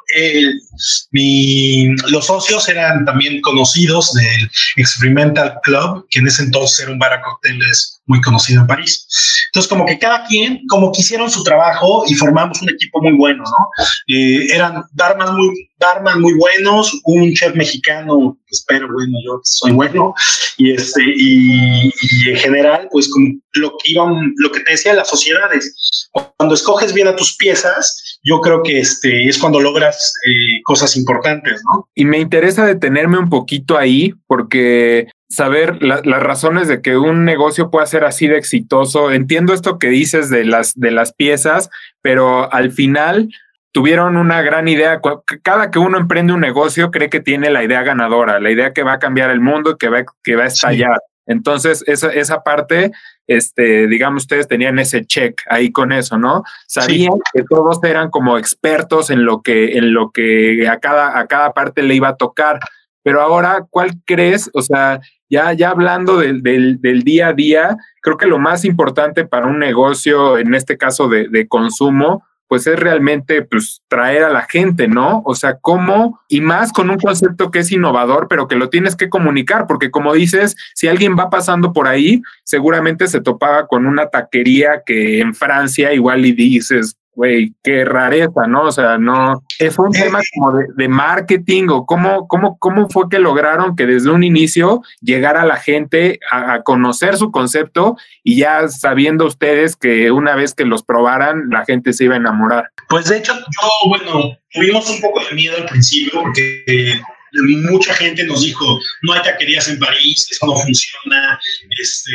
mi, los socios eran también conocidos del Experimental Club, que en ese entonces era un bar a cócteles muy conocido en París. Entonces, como que cada quien, como quisieron su trabajo y formamos un equipo muy bueno, ¿no? Eh, eran darman muy, darman muy buenos, un chef mexicano, espero, bueno, yo soy bueno, y este, y, en general, pues como lo que iban, lo que te decía las sociedades, cuando escoges bien a tus piezas, yo creo que este es cuando logras eh, cosas importantes, ¿no? Y me interesa detenerme un poquito ahí, porque saber las razones de que un negocio pueda ser así de exitoso. Entiendo esto que dices de las, de las piezas, pero al final tuvieron una gran idea. Cada que uno emprende un negocio cree que tiene la idea ganadora, la idea que va a cambiar el mundo, que va, que va a estallar. Entonces, esa, esa parte, este, digamos, ustedes tenían ese check ahí con eso, ¿no? Sabían que todos eran como expertos en lo que, en lo que a cada, a cada parte le iba a tocar. Pero ahora, ¿cuál crees? O sea, ya, ya hablando del, del, día a día, creo que lo más importante para un negocio, en este caso de, de consumo, pues es realmente pues, traer a la gente, ¿no? O sea, cómo, y más con un concepto que es innovador, pero que lo tienes que comunicar, porque como dices, si alguien va pasando por ahí, seguramente se topaba con una taquería que en Francia igual y dices, güey, qué rareza, ¿no? O sea, no, fue un tema como de, marketing o cómo, cómo, cómo fue que lograron que desde un inicio llegara la gente a, conocer su concepto y ya sabiendo ustedes que una vez que los probaran, la gente se iba a enamorar. Pues de hecho, yo, bueno, tuvimos un poco de miedo al principio porque mucha gente nos dijo, no hay taquerías en París, eso no funciona, este,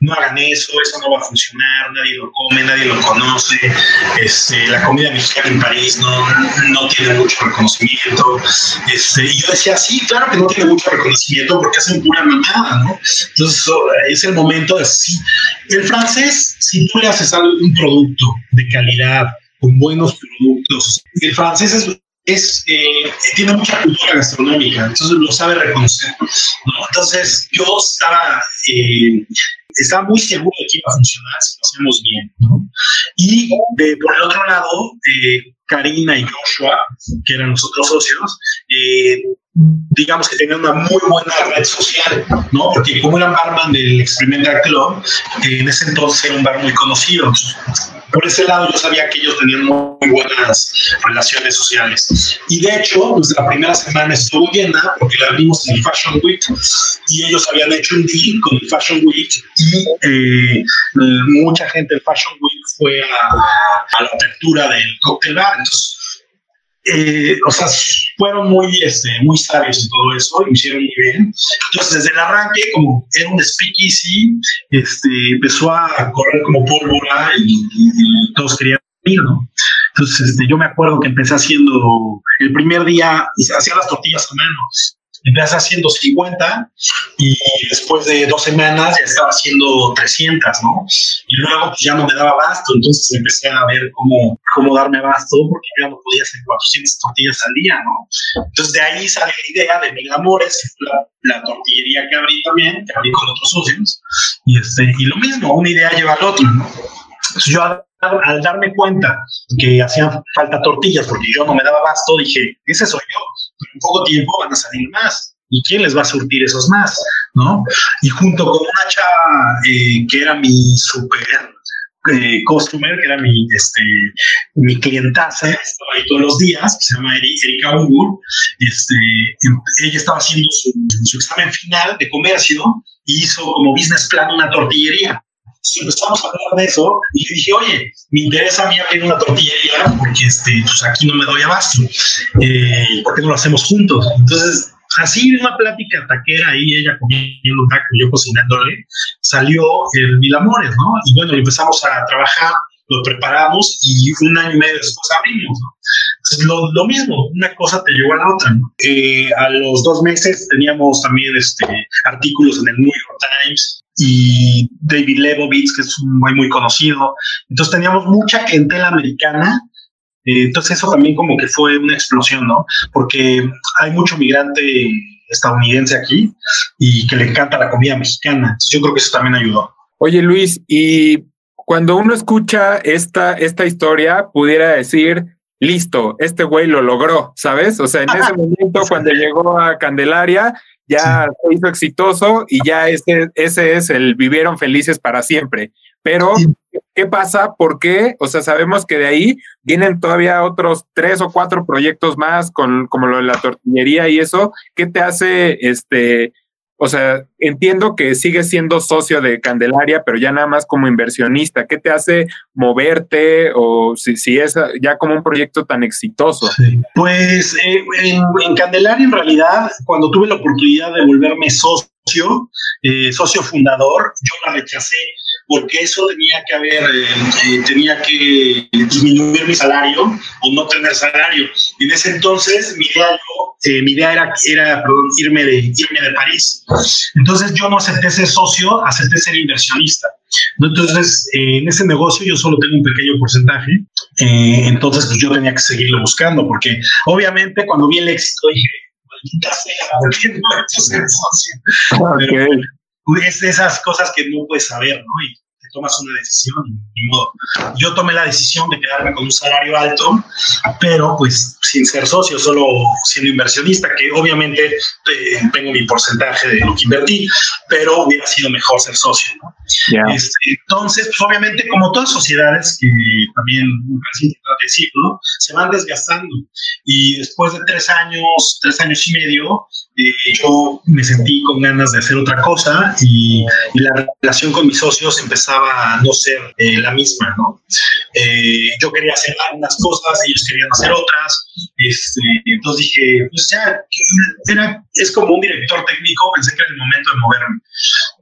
no hagan eso, eso no va a funcionar, nadie lo come, nadie lo conoce, este, la comida mexicana en París no, no tiene mucho reconocimiento. Este, y yo decía, sí, claro que no tiene mucho reconocimiento porque hacen pura mamada, ¿no? Entonces es el momento de sí. El francés, si tú le haces un producto de calidad, con buenos productos, el francés es es, eh, tiene mucha cultura gastronómica, entonces lo sabe reconocer. Entonces yo estaba, eh, muy seguro de que iba a funcionar si lo hacemos bien. Y de, por el otro lado, eh, Karina y Joshua, que eran los otros socios, digamos que tenían una muy buena red social, ¿no? Porque como eran barman del Experimental Club, en ese entonces era un bar muy conocido por ese lado yo sabía que ellos tenían muy buenas relaciones sociales. Y de hecho, nuestra primera semana estuvo llena porque la vimos en el Fashion Week y ellos habían hecho un deal con el Fashion Week y eh, mucha gente del Fashion Week fue a, a la apertura del cocktail bar. Entonces, eh, o sea, fueron muy, este, muy sabios en todo eso, lo hicieron muy bien. Entonces, desde el arranque, como era un speakeasy, este, empezó a correr como pólvora y, todos querían ir, ¿no? Entonces, este, yo me acuerdo que empecé haciendo, el primer día, hacía las tortillas a mano, empecé haciendo 50 y después de dos semanas ya estaba haciendo 300, ¿no? Y luego pues ya no me daba abasto, entonces empecé a ver cómo, cómo darme abasto porque ya no podía hacer 400 tortillas al día, ¿no? Entonces de ahí sale la idea de Mil Amores, fue la, tortillería que abrí también, que abrí con otros socios, y, este, y lo mismo, una idea lleva al otro, ¿no? Entonces yo al darme cuenta que hacían falta tortillas porque yo no me daba abasto, dije, ese soy yo, en poco tiempo van a salir más. ¿Y quién les va a surtir esos más? ¿No? Y junto con una chava eh, que era mi super eh, customer, que era mi, este, mi clientaza, estaba ahí todos los días, que se llama Erika Ungur, este, em, ella estaba haciendo su, examen final de comercio y hizo como business plan una tortillería empezamos a hablar de eso y le dije, oye, me interesa a mí abrir una tortillería porque este, pues aquí no me doy abasto. Eh, ¿Por qué no lo hacemos juntos? Entonces, así una plática taquera ahí, ella comiendo un taco y yo cocinándole, salió el Mil Amores, ¿no? Y bueno, empezamos a trabajar, lo preparamos y un año y medio después abrimos, ¿no? Entonces, lo, lo, mismo, una cosa te llevó a la otra. ¿no? Eh, a los dos meses teníamos también este, artículos en el New York Times, y David Lebovitz, que es un muy, muy conocido. Entonces teníamos mucha clientela americana. Eh, entonces eso también como que fue una explosión, ¿no? Porque hay mucho migrante estadounidense aquí y que le encanta la comida mexicana. Entonces yo creo que eso también ayudó. Oye Luis, y cuando uno escucha esta, esta historia, pudiera decir, listo, este güey lo logró, ¿sabes? O sea, en ese (laughs) momento cuando llegó a Candelaria, ya se hizo exitoso y ya ese, ese es el vivieron felices para siempre. Pero, ¿qué pasa? ¿Por qué? O sea, sabemos que de ahí vienen todavía otros tres o cuatro proyectos más, con, como lo de la tortillería y eso. ¿Qué te hace este, o sea, entiendo que sigues siendo socio de Candelaria, pero ya nada más como inversionista. ¿Qué te hace moverte o si, si es ya como un proyecto tan exitoso? Pues eh, en, Candelaria, en realidad, cuando tuve la oportunidad de volverme socio, eh, socio fundador, yo la rechacé porque eso tenía que haber, eh, eh, tenía que disminuir mi salario o no tener salario. Y en ese entonces mi idea, eh, mi idea era, era irme, de, irme de París. Entonces yo no acepté ser socio, acepté ser inversionista. Entonces, en ese negocio yo solo tengo un pequeño porcentaje, entonces pues yo tenía que seguirlo buscando, porque obviamente cuando vi el éxito dije, maldita sea, ¿por qué no socio? Pero, es de esas cosas que no puedes saber, ¿no? Y tomas una decisión, ni modo. Yo tomé la decisión de quedarme con un salario alto, pero pues sin ser socio, solo siendo inversionista, que obviamente eh, tengo mi porcentaje de lo que invertí, pero hubiera sido mejor ser socio, ¿no? Este, entonces, pues obviamente, como todas sociedades, que también es importante decirlo, se van desgastando. Y después de tres años, tres años y medio, eh, yo me sentí con ganas de hacer otra cosa y, la relación con mis socios empezaba no ser eh, la misma, ¿no? Eh, yo quería hacer algunas cosas, ellos querían hacer otras, este, entonces dije, pues ya, era, es como un director técnico, pensé que era el momento de moverme.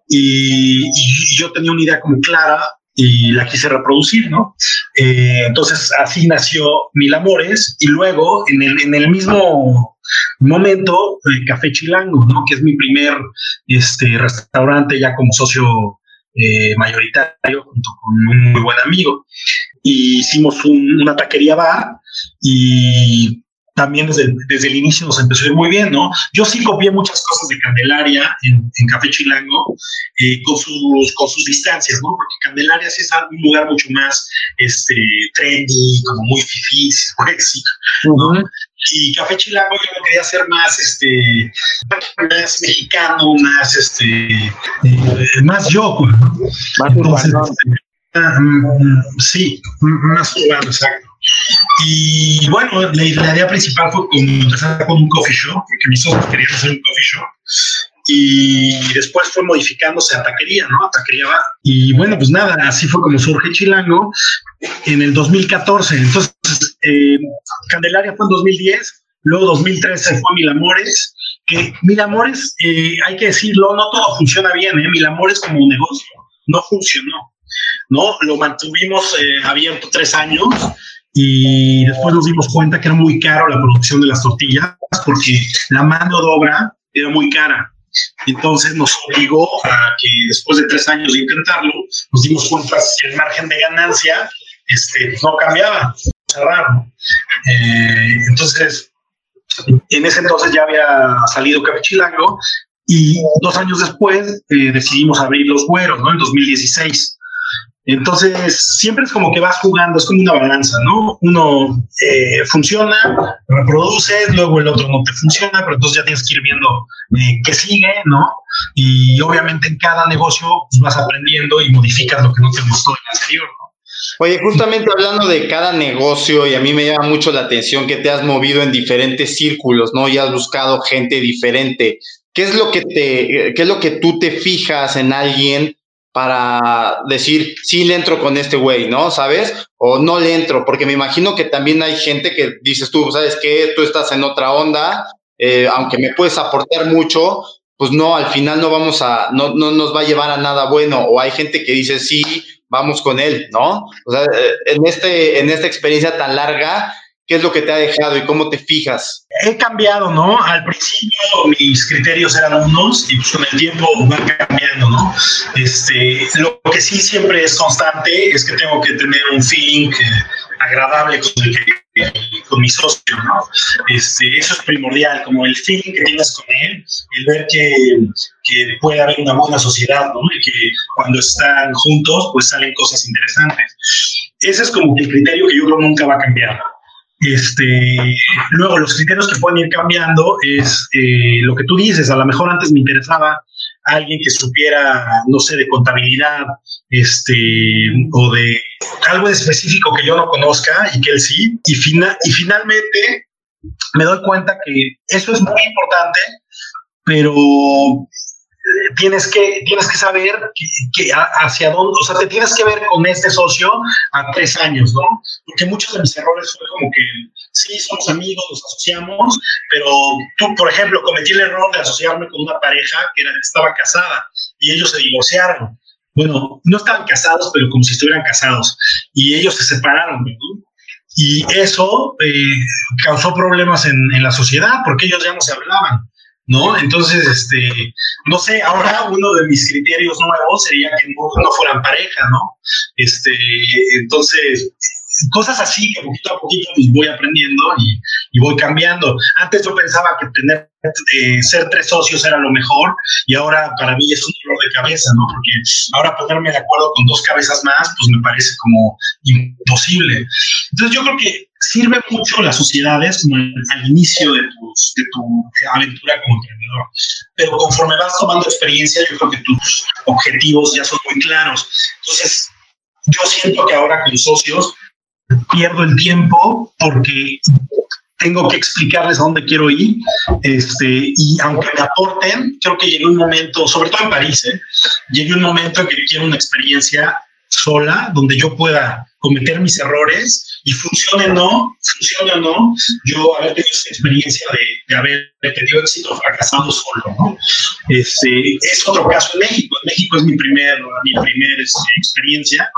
y, yo tenía una idea como clara y la quise reproducir, ¿no? Eh, entonces así nació Mil Amores y luego en el, en el mismo momento eh, Café Chilango, ¿no? Que es mi primer este, restaurante ya como socio eh, mayoritario junto con un muy buen amigo. Y hicimos una taquería bar y también desde el, desde el inicio nos empezó a ir muy bien, ¿no? Yo sí copié muchas cosas de Candelaria en, Café Chilango eh, con, sus, con sus distancias, ¿no? Porque Candelaria sí es un lugar mucho más este, trendy, como muy fifí, sexy, ¿no? Y Café Chilango yo lo quería hacer más, este, más mexicano, más, este, eh, más yo, ¿no? Más urbano. Este, ah, mm, sí, más urbano, exacto. Y bueno, la, idea principal fue empezar con un coffee shop, porque mis socios querían hacer un coffee shop. Y después fue modificándose a taquería, ¿no? A taquería va. Y bueno, pues nada, así fue como surge Chilango en el 2014. Entonces, eh, Candelaria fue en 2010, luego 2013 fue Mil Amores, que Mil Amores, eh, hay que decirlo, no todo funciona bien, ¿eh? Mil Amores como un negocio no funcionó, ¿no? Lo mantuvimos eh, abierto tres años y después nos dimos cuenta que era muy caro la producción de las tortillas porque la mano de obra era muy cara. Entonces nos obligó a que después de tres años de intentarlo, nos dimos cuenta que el margen de ganancia este, no cambiaba, cerraron. Eh, entonces, en ese entonces ya había salido Café Chilango y dos años después eh, decidimos abrir Los Güeros, ¿no? En 2016. Entonces, siempre es como que vas jugando, es como una balanza, ¿no? Uno eh, funciona, reproduce, luego el otro no te funciona, pero entonces ya tienes que ir viendo eh, qué sigue, ¿no? Y obviamente en cada negocio pues, vas aprendiendo y modificas lo que no te gustó en el anterior, ¿no? Oye, justamente hablando de cada negocio, y a mí me llama mucho la atención que te has movido en diferentes círculos, ¿no? Y has buscado gente diferente. ¿Qué es lo que te, qué es lo que tú te fijas en alguien para decir, sí le entro con este güey, ¿no? ¿Sabes? O no le entro, porque me imagino que también hay gente que dices tú, ¿sabes qué? Tú estás en otra onda, eh, aunque me puedes aportar mucho, pues no, al final no vamos a, no, no nos va a llevar a nada bueno. O hay gente que dice, sí, vamos con él, ¿no? O sea, eh, en, este, en esta experiencia tan larga, ¿Qué es lo que te ha dejado y cómo te fijas? He cambiado, ¿no? Al principio mis criterios eran unos y pues con el tiempo van cambiando, ¿no? Este, lo que sí siempre es constante es que tengo que tener un feeling eh, agradable con, con mi socio, ¿no? Este, eso es primordial, como el feeling que tienes con él, el ver que, que puede haber una buena sociedad, ¿no? Y que cuando están juntos, pues salen cosas interesantes. Ese es como el criterio que yo creo nunca va a cambiar. Este, luego, los criterios que pueden ir cambiando es eh, lo que tú dices. A lo mejor antes me interesaba alguien que supiera, no sé, de contabilidad, este, o de algo específico que yo no conozca y que él sí. Y, y finalmente me doy cuenta que eso es muy importante, pero tienes que, tienes que saber que, hacia dónde, o sea, te tienes que ver con este socio a tres años, ¿no? Porque muchos de mis errores fue como que, sí, somos amigos, nos asociamos, pero tú, por ejemplo, cometí el error de asociarme con una pareja que era, estaba casada y ellos se divorciaron. Bueno, no estaban casados, pero como si estuvieran casados. Y ellos se separaron, ¿no? Y eso eh, causó problemas en, en la sociedad porque ellos ya no se hablaban. ¿No? Entonces, este, no sé, ahora uno de mis criterios nuevos sería que no, fueran pareja, ¿no? Este, entonces, cosas así que poquito a poquito pues voy aprendiendo y, voy cambiando. Antes yo pensaba que tener eh, ser tres socios era lo mejor y ahora para mí es un dolor de cabeza, ¿no? Porque ahora ponerme de acuerdo con dos cabezas más, pues me parece como imposible. Entonces yo creo que sirve mucho las sociedades como al inicio de, de tu aventura como emprendedor, pero conforme vas tomando experiencia, yo creo que tus objetivos ya son muy claros. Entonces, yo siento que ahora con socios pierdo el tiempo porque tengo que explicarles a dónde quiero ir, este, y aunque me aporten, creo que llegue un momento, sobre todo en París, ¿eh? llegue un momento que quiero una experiencia sola, donde yo pueda cometer mis errores Y funcione o no, funcione o no, yo haber tenido esa experiencia de, de haber tenido éxito fracasando solo, ¿no? Este, es otro caso en México. México es mi primer, mi primer este, experiencia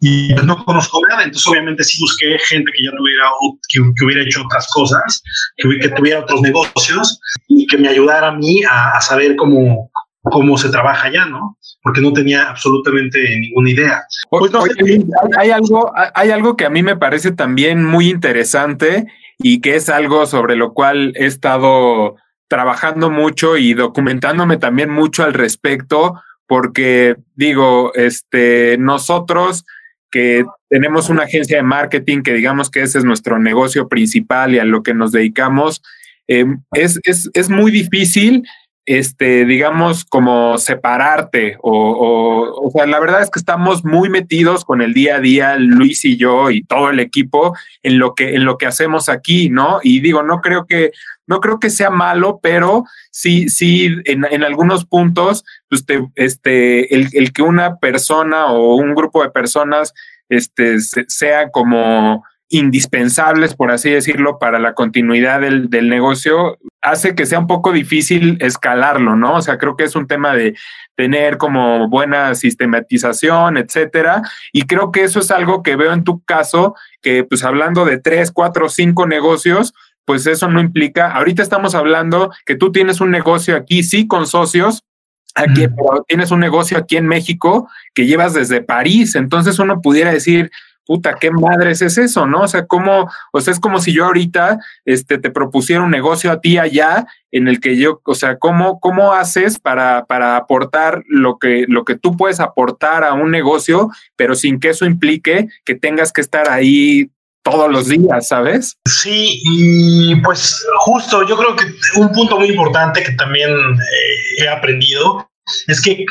y pues, no conozco nada. Entonces, obviamente, sí busqué gente que ya tuviera, que, hubiera hecho otras cosas, que, que, tuviera otros negocios y que me ayudara a mí a, a saber cómo, cómo se trabaja allá, ¿no? Porque no tenía absolutamente ninguna idea. Pues no hay, algo, hay algo que a mí me parece también muy interesante y que es algo sobre lo cual he estado trabajando mucho y documentándome también mucho al respecto, porque digo, este, nosotros que tenemos una agencia de marketing, que digamos que ese es nuestro negocio principal y a lo que nos dedicamos, eh, es, es, es muy difícil este, digamos, como separarte o, o, sea, la verdad es que estamos muy metidos con el día a día, Luis y yo y todo el equipo en lo que, en lo que hacemos aquí, ¿no? Y digo, no creo que, no creo que sea malo, pero sí, sí, en, en algunos puntos, pues este, el, el, que una persona o un grupo de personas, este, sea como indispensables, por así decirlo, para la continuidad del, del, negocio, hace que sea un poco difícil escalarlo, ¿no? O sea, creo que es un tema de tener como buena sistematización, etcétera. Y creo que eso es algo que veo en tu caso, que pues hablando de tres, cuatro, cinco negocios, pues eso no implica, ahorita estamos hablando que tú tienes un negocio aquí, sí, con socios, aquí, pero tienes un negocio aquí en México que llevas desde París, entonces uno pudiera decir, puta, qué madres es eso, ¿no? O sea, como, o sea, es como si yo ahorita este, te propusiera un negocio a ti allá en el que yo, o sea, ¿cómo, cómo haces para, para aportar lo que, lo que tú puedes aportar a un negocio, pero sin que eso implique que tengas que estar ahí todos los días, ¿sabes? Sí, y pues justo yo creo que un punto muy importante que también eh, he aprendido es que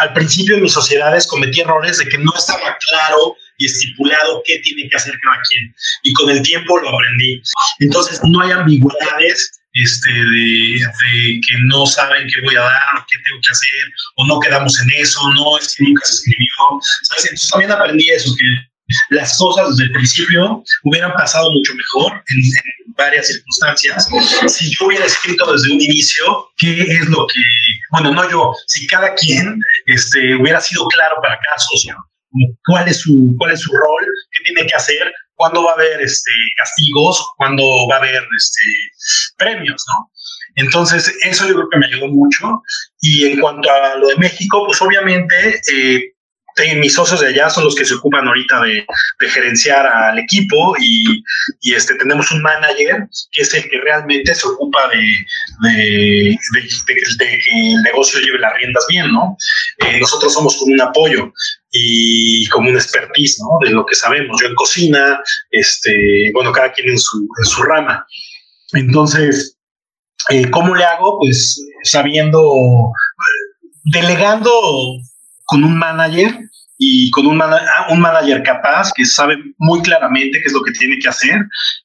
al, principio en mis sociedades cometí errores de que no estaba claro y estipulado qué tiene que hacer cada quien. Y con el tiempo lo aprendí. Entonces no hay ambigüedades este, de, que no saben qué voy a dar qué tengo que hacer, o no quedamos en eso, no es que nunca se escribió. Entonces también aprendí eso, que las cosas desde el principio hubieran pasado mucho mejor en, en, varias circunstancias si yo hubiera escrito desde un inicio qué es lo que, bueno, no yo, si cada quien este, hubiera sido claro para cada socio cuál es su, cuál es su rol, qué tiene que hacer, cuándo va a haber este, castigos, cuándo va a haber este, premios, ¿no? Entonces, eso yo creo que me ayudó mucho. Y en cuanto a lo de México, pues obviamente eh, mis socios de allá son los que se ocupan ahorita de, gerenciar al equipo y, este, tenemos un manager que es el que realmente se ocupa de, de, que el negocio lleve las riendas bien, ¿no? Eh, nosotros somos como un apoyo y como un expertise, ¿no? De lo que sabemos. Yo en cocina, este, bueno, cada quien en su, en su rama. Entonces, eh, ¿cómo le hago? Pues sabiendo, delegando con un manager y con un, un manager capaz que sabe muy claramente qué es lo que tiene que hacer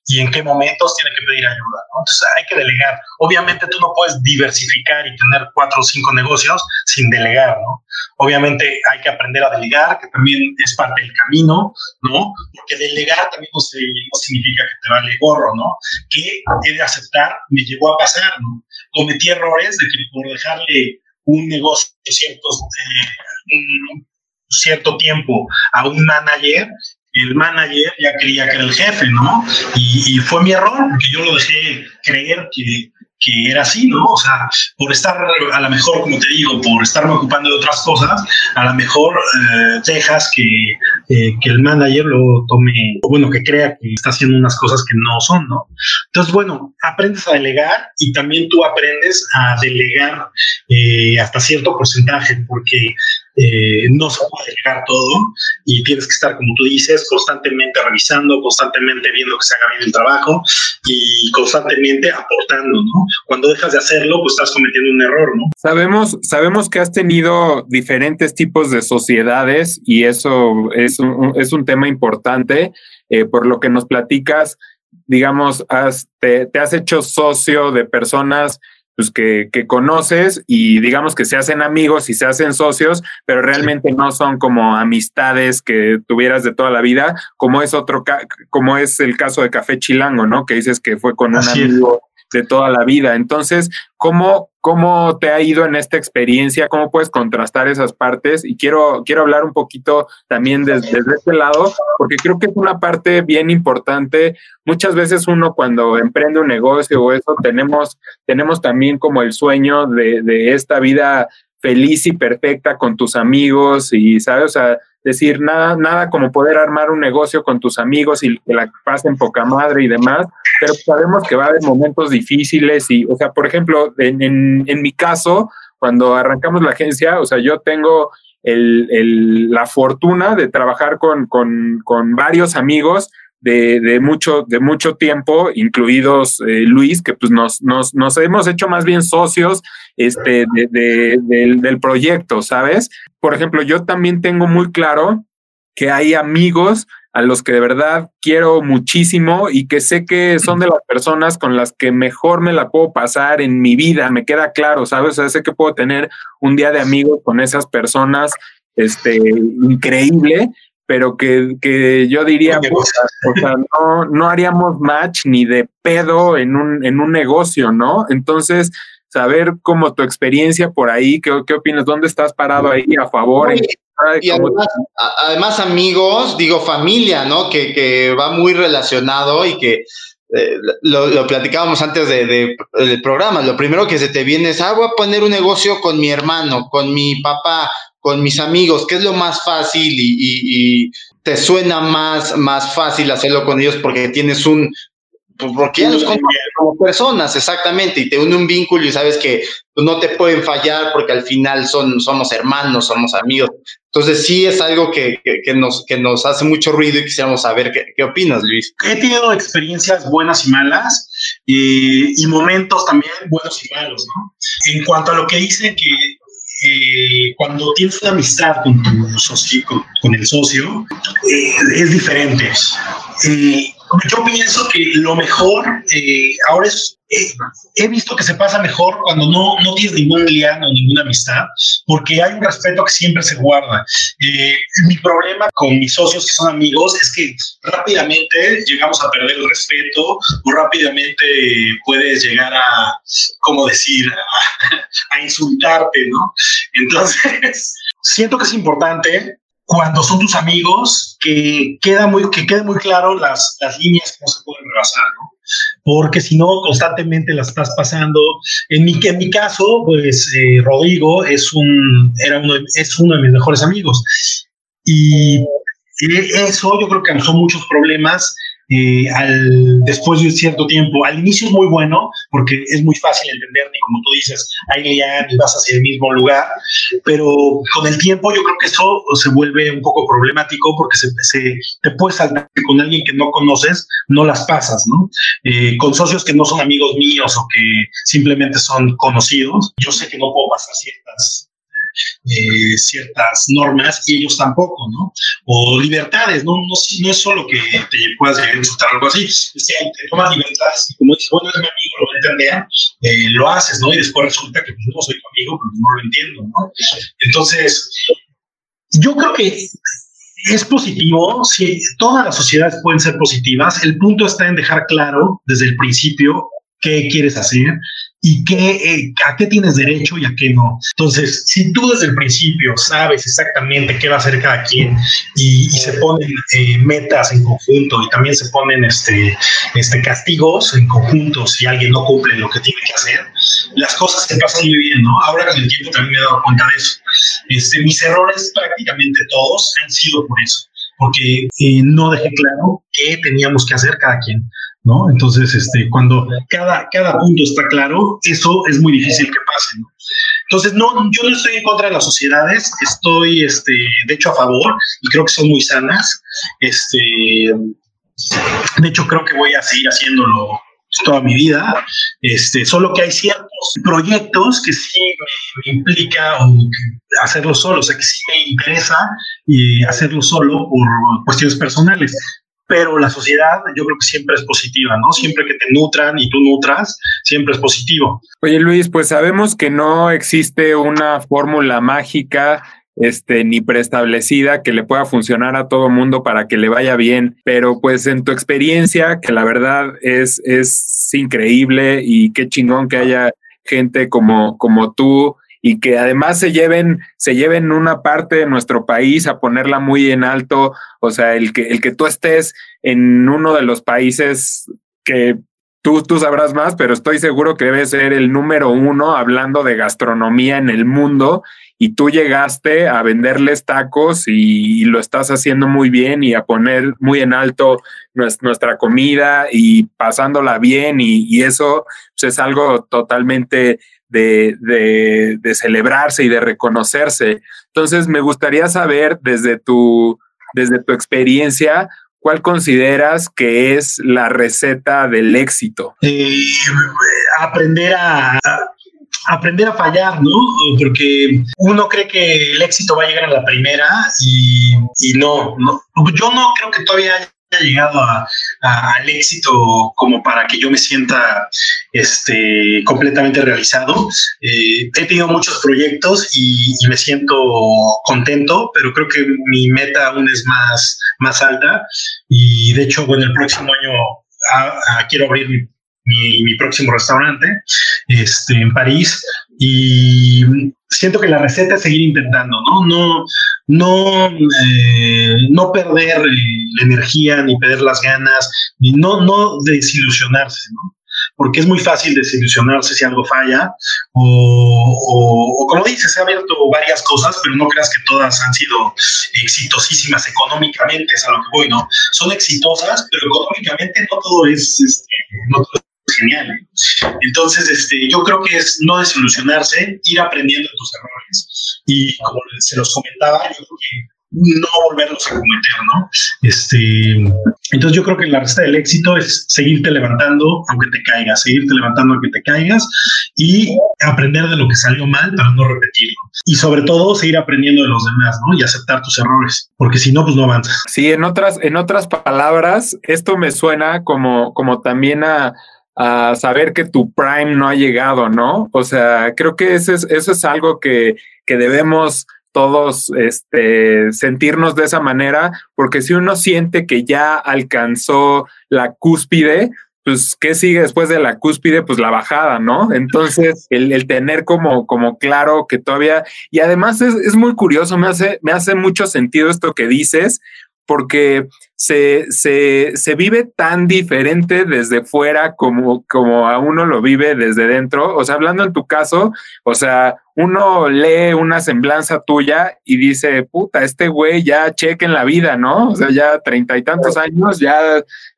y en qué momentos tiene que pedir ayuda. Entonces hay que delegar. Obviamente tú no puedes diversificar y tener cuatro o cinco negocios sin delegar, ¿no? Obviamente hay que aprender a delegar, que también es parte del camino, ¿no? Porque delegar también no, significa que te vale gorro, ¿no? Que he de aceptar, me llegó a pasar, ¿no? Cometí errores de que por dejarle un negocio ciertos, eh, cierto tiempo a un manager, el manager ya creía que era el jefe, ¿no? Y, fue mi error, porque yo lo dejé creer que que era así, ¿no? O sea, por estar, a lo mejor, como te digo, por estarme ocupando de otras cosas, a lo mejor eh, dejas que, eh, que, el manager lo tome, o bueno, que crea que está haciendo unas cosas que no son, ¿no? Entonces, bueno, aprendes a delegar y también tú aprendes a delegar eh, hasta cierto porcentaje, porque eh, no se puede llegar todo y tienes que estar, como tú dices, constantemente revisando, constantemente viendo que se haga bien el trabajo y constantemente aportando, ¿no? Cuando dejas de hacerlo, pues estás cometiendo un error, ¿no? Sabemos, sabemos que has tenido diferentes tipos de sociedades y eso es un, es un tema importante. Eh, por lo que nos platicas, digamos, has, te, te has hecho socio de personas pues que, que, conoces y digamos que se hacen amigos y se hacen socios, pero realmente no son como amistades que tuvieras de toda la vida, como es otro como es el caso de Café Chilango, ¿no? Que dices que fue con un amigo de toda la vida. Entonces, ¿cómo, ¿cómo te ha ido en esta experiencia? ¿Cómo puedes contrastar esas partes? Y quiero, quiero hablar un poquito también desde, este lado, porque creo que es una parte bien importante. Muchas veces uno cuando emprende un negocio o eso, tenemos, tenemos también como el sueño de, de esta vida feliz y perfecta con tus amigos y, ¿sabes? O sea, decir, nada, nada como poder armar un negocio con tus amigos y que la pasen poca madre y demás, pero sabemos que va a haber momentos difíciles y, o sea, por ejemplo, en, en, mi caso, cuando arrancamos la agencia, o sea, yo tengo el, el, la fortuna de trabajar con, con, con varios amigos de, mucho, de mucho tiempo, incluidos eh, Luis, que pues nos, nos, nos, hemos hecho más bien socios este, de, del, proyecto, ¿sabes? Por ejemplo, yo también tengo muy claro que hay amigos a los que de verdad quiero muchísimo y que sé que son de las personas con las que mejor me la puedo pasar en mi vida, me queda claro, ¿sabes? O sé que puedo tener un día de amigos con esas personas, este, increíble pero que, que yo diría, pues, o sea, no, no haríamos match ni de pedo en un, en un negocio, ¿no? Entonces, saber cómo tu experiencia por ahí, ¿qué, qué opinas? ¿Dónde estás parado ahí a favor? y además, amigos, digo familia, ¿no? Que, que va muy relacionado y que eh, lo, lo, platicábamos antes de, de, del programa. Lo primero que se te viene es, ah, voy a poner un negocio con mi hermano, con mi papá, con mis amigos, ¿qué es lo más fácil y, te suena más, más fácil hacerlo con ellos porque tienes un, pues porque ya los conoces como personas, exactamente, y te une un vínculo y sabes que no te pueden fallar porque al final son, somos hermanos, somos amigos. Entonces sí es algo que, que, nos, que nos hace mucho ruido y quisiéramos saber qué, qué opinas, Luis. He tenido experiencias buenas y malas y, y momentos también buenos y malos, ¿no? En cuanto a lo que dice que eh, cuando tienes una amistad con tu socio, con, el socio, eh, es diferente. Yo pienso que lo mejor ahora es he visto que se pasa mejor cuando no, no tienes ningún liano, ninguna amistad, porque hay un respeto que siempre se guarda. Eh, mi problema con mis socios que son amigos es que rápidamente llegamos a perder el respeto o rápidamente puedes llegar a, ¿cómo decir?, a, (laughs) a insultarte, ¿no? Entonces, (laughs) siento que es importante cuando son tus amigos que queda muy que quede muy claro las, las líneas que no se pueden rebasar, ¿no? porque si no, constantemente la estás pasando. En mi, en mi caso, pues eh, Rodrigo es, un, era uno, es uno de mis mejores amigos. Y eso yo creo que causó muchos problemas eh, al, después de un cierto tiempo. Al inicio es muy bueno porque es muy fácil entender, y como tú dices, hay lian y vas hacia el mismo lugar, pero con el tiempo yo creo que eso se vuelve un poco problemático porque se, se te puedes saltar con alguien que no conoces, no las pasas, ¿no? Eh, con socios que no son amigos míos o que simplemente son conocidos, yo sé que no puedo pasar ciertas eh, ciertas normas y ellos tampoco, ¿no? O libertades, ¿no? No, no es solo que te puedas llegar a insultar algo así, es que te tomas libertades y como dices, bueno, es mi amigo, lo voy a entender, eh, lo haces, ¿no? Y después resulta que pues, no soy tu amigo, pero no lo entiendo, ¿no? Entonces, yo creo que es positivo, si todas las sociedades pueden ser positivas, el punto está en dejar claro desde el principio qué quieres hacer y qué, eh, a qué tienes derecho y a qué no. Entonces, si tú desde el principio sabes exactamente qué va a hacer cada quien y, se ponen eh, metas en conjunto y también se ponen este, este castigos en conjunto si alguien no cumple lo que tiene que hacer, las cosas se pasan muy bien, ¿no? Ahora con el tiempo también me he dado cuenta de eso. Este, mis errores prácticamente todos han sido por eso, porque eh, no dejé claro qué teníamos que hacer cada quien. ¿No? Entonces, este, cuando cada, cada punto está claro, eso es muy difícil que pase, ¿no? Entonces, no, yo no estoy en contra de las sociedades, estoy, este, de hecho, a favor y creo que son muy sanas. Este, de hecho, creo que voy a seguir haciéndolo toda mi vida, este, solo que hay ciertos proyectos que sí me, implica hacerlo solo, o sea, que sí me interesa y hacerlo solo por cuestiones personales pero la sociedad yo creo que siempre es positiva, ¿no? Siempre que te nutran y tú nutras, siempre es positivo. Oye Luis, pues sabemos que no existe una fórmula mágica este, ni preestablecida que le pueda funcionar a todo mundo para que le vaya bien, pero pues en tu experiencia, que la verdad es, es increíble y qué chingón que haya gente como, como tú y que además se lleven, se lleven una parte de nuestro país a ponerla muy en alto. O sea, el que, el que tú estés en uno de los países que tú, tú sabrás más, pero estoy seguro que debe ser el número uno hablando de gastronomía en el mundo y tú llegaste a venderles tacos y, lo estás haciendo muy bien y a poner muy en alto nuestra comida y pasándola bien y, eso pues, es algo totalmente de, de, celebrarse y de reconocerse. Entonces, me gustaría saber desde tu, desde tu experiencia, ¿cuál consideras que es la receta del éxito? Eh, aprender a, aprender a fallar, ¿no? Porque uno cree que el éxito va a llegar a la primera y, y no, no, yo no creo que todavía llegado al éxito como para que yo me sienta este, completamente realizado. Eh, he tenido muchos proyectos y, me siento contento, pero creo que mi meta aún es más, más alta y de hecho, bueno, el próximo año quiero abrir mi mi, próximo restaurante este, en París y siento que la receta es seguir intentando, ¿no? No, no, eh, no perder eh, la energía, ni perder las ganas, ni no, no desilusionarse, ¿no? Porque es muy fácil desilusionarse si algo falla, o, o, como dices, se ha abierto varias cosas, pero no creas que todas han sido exitosísimas económicamente, es a lo que voy, ¿no? Son exitosas, pero económicamente no todo es, este, genial. Entonces, este, yo creo que es no desilusionarse, ir aprendiendo tus errores y como se los comentaba, no volverlos a cometer, ¿no? Este, entonces yo creo que la receta del éxito es seguirte levantando aunque te caigas, seguirte levantando aunque te caigas y aprender de lo que salió mal para no repetirlo. Y sobre todo seguir aprendiendo de los demás, ¿no? Y aceptar tus errores, porque si no, pues no avanzas. Sí, en otras, en otras palabras, esto me suena como, como también a a saber que tu prime no ha llegado, ¿no? O sea, creo que eso es, eso es algo que, que debemos todos este, sentirnos de esa manera, porque si uno siente que ya alcanzó la cúspide, pues, ¿qué sigue después de la cúspide? Pues la bajada, ¿no? Entonces, (laughs) el, el tener como, como claro que todavía, y además es, es, muy curioso, me hace, me hace mucho sentido esto que dices, porque se, se, se, vive tan diferente desde fuera como, como a uno lo vive desde dentro. O sea, hablando en tu caso, o sea, uno lee una semblanza tuya y dice, puta, este güey ya cheque en la vida, ¿no? O sea, ya treinta y tantos años, ya,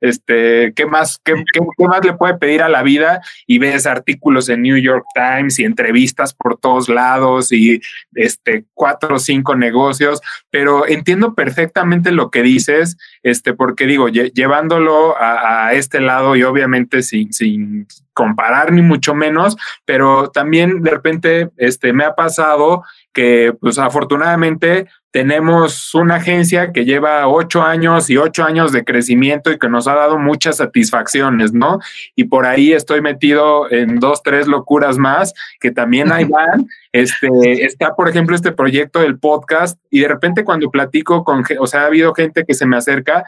este, ¿qué más, qué, más le puede pedir a la vida? Y ves artículos en New York Times y entrevistas por todos lados y, este, cuatro o cinco negocios, pero entiendo perfectamente lo que dices, este, porque digo, llevándolo a, a, este lado y obviamente sin, sin comparar ni mucho menos, pero también de repente este, me ha pasado que pues afortunadamente tenemos una agencia que lleva ocho años y ocho años de crecimiento y que nos ha dado muchas satisfacciones, ¿no? Y por ahí estoy metido en dos, tres locuras más que también hay (laughs) van. Este, está, por ejemplo, este proyecto del podcast y de repente cuando platico con, o sea, ha habido gente que se me acerca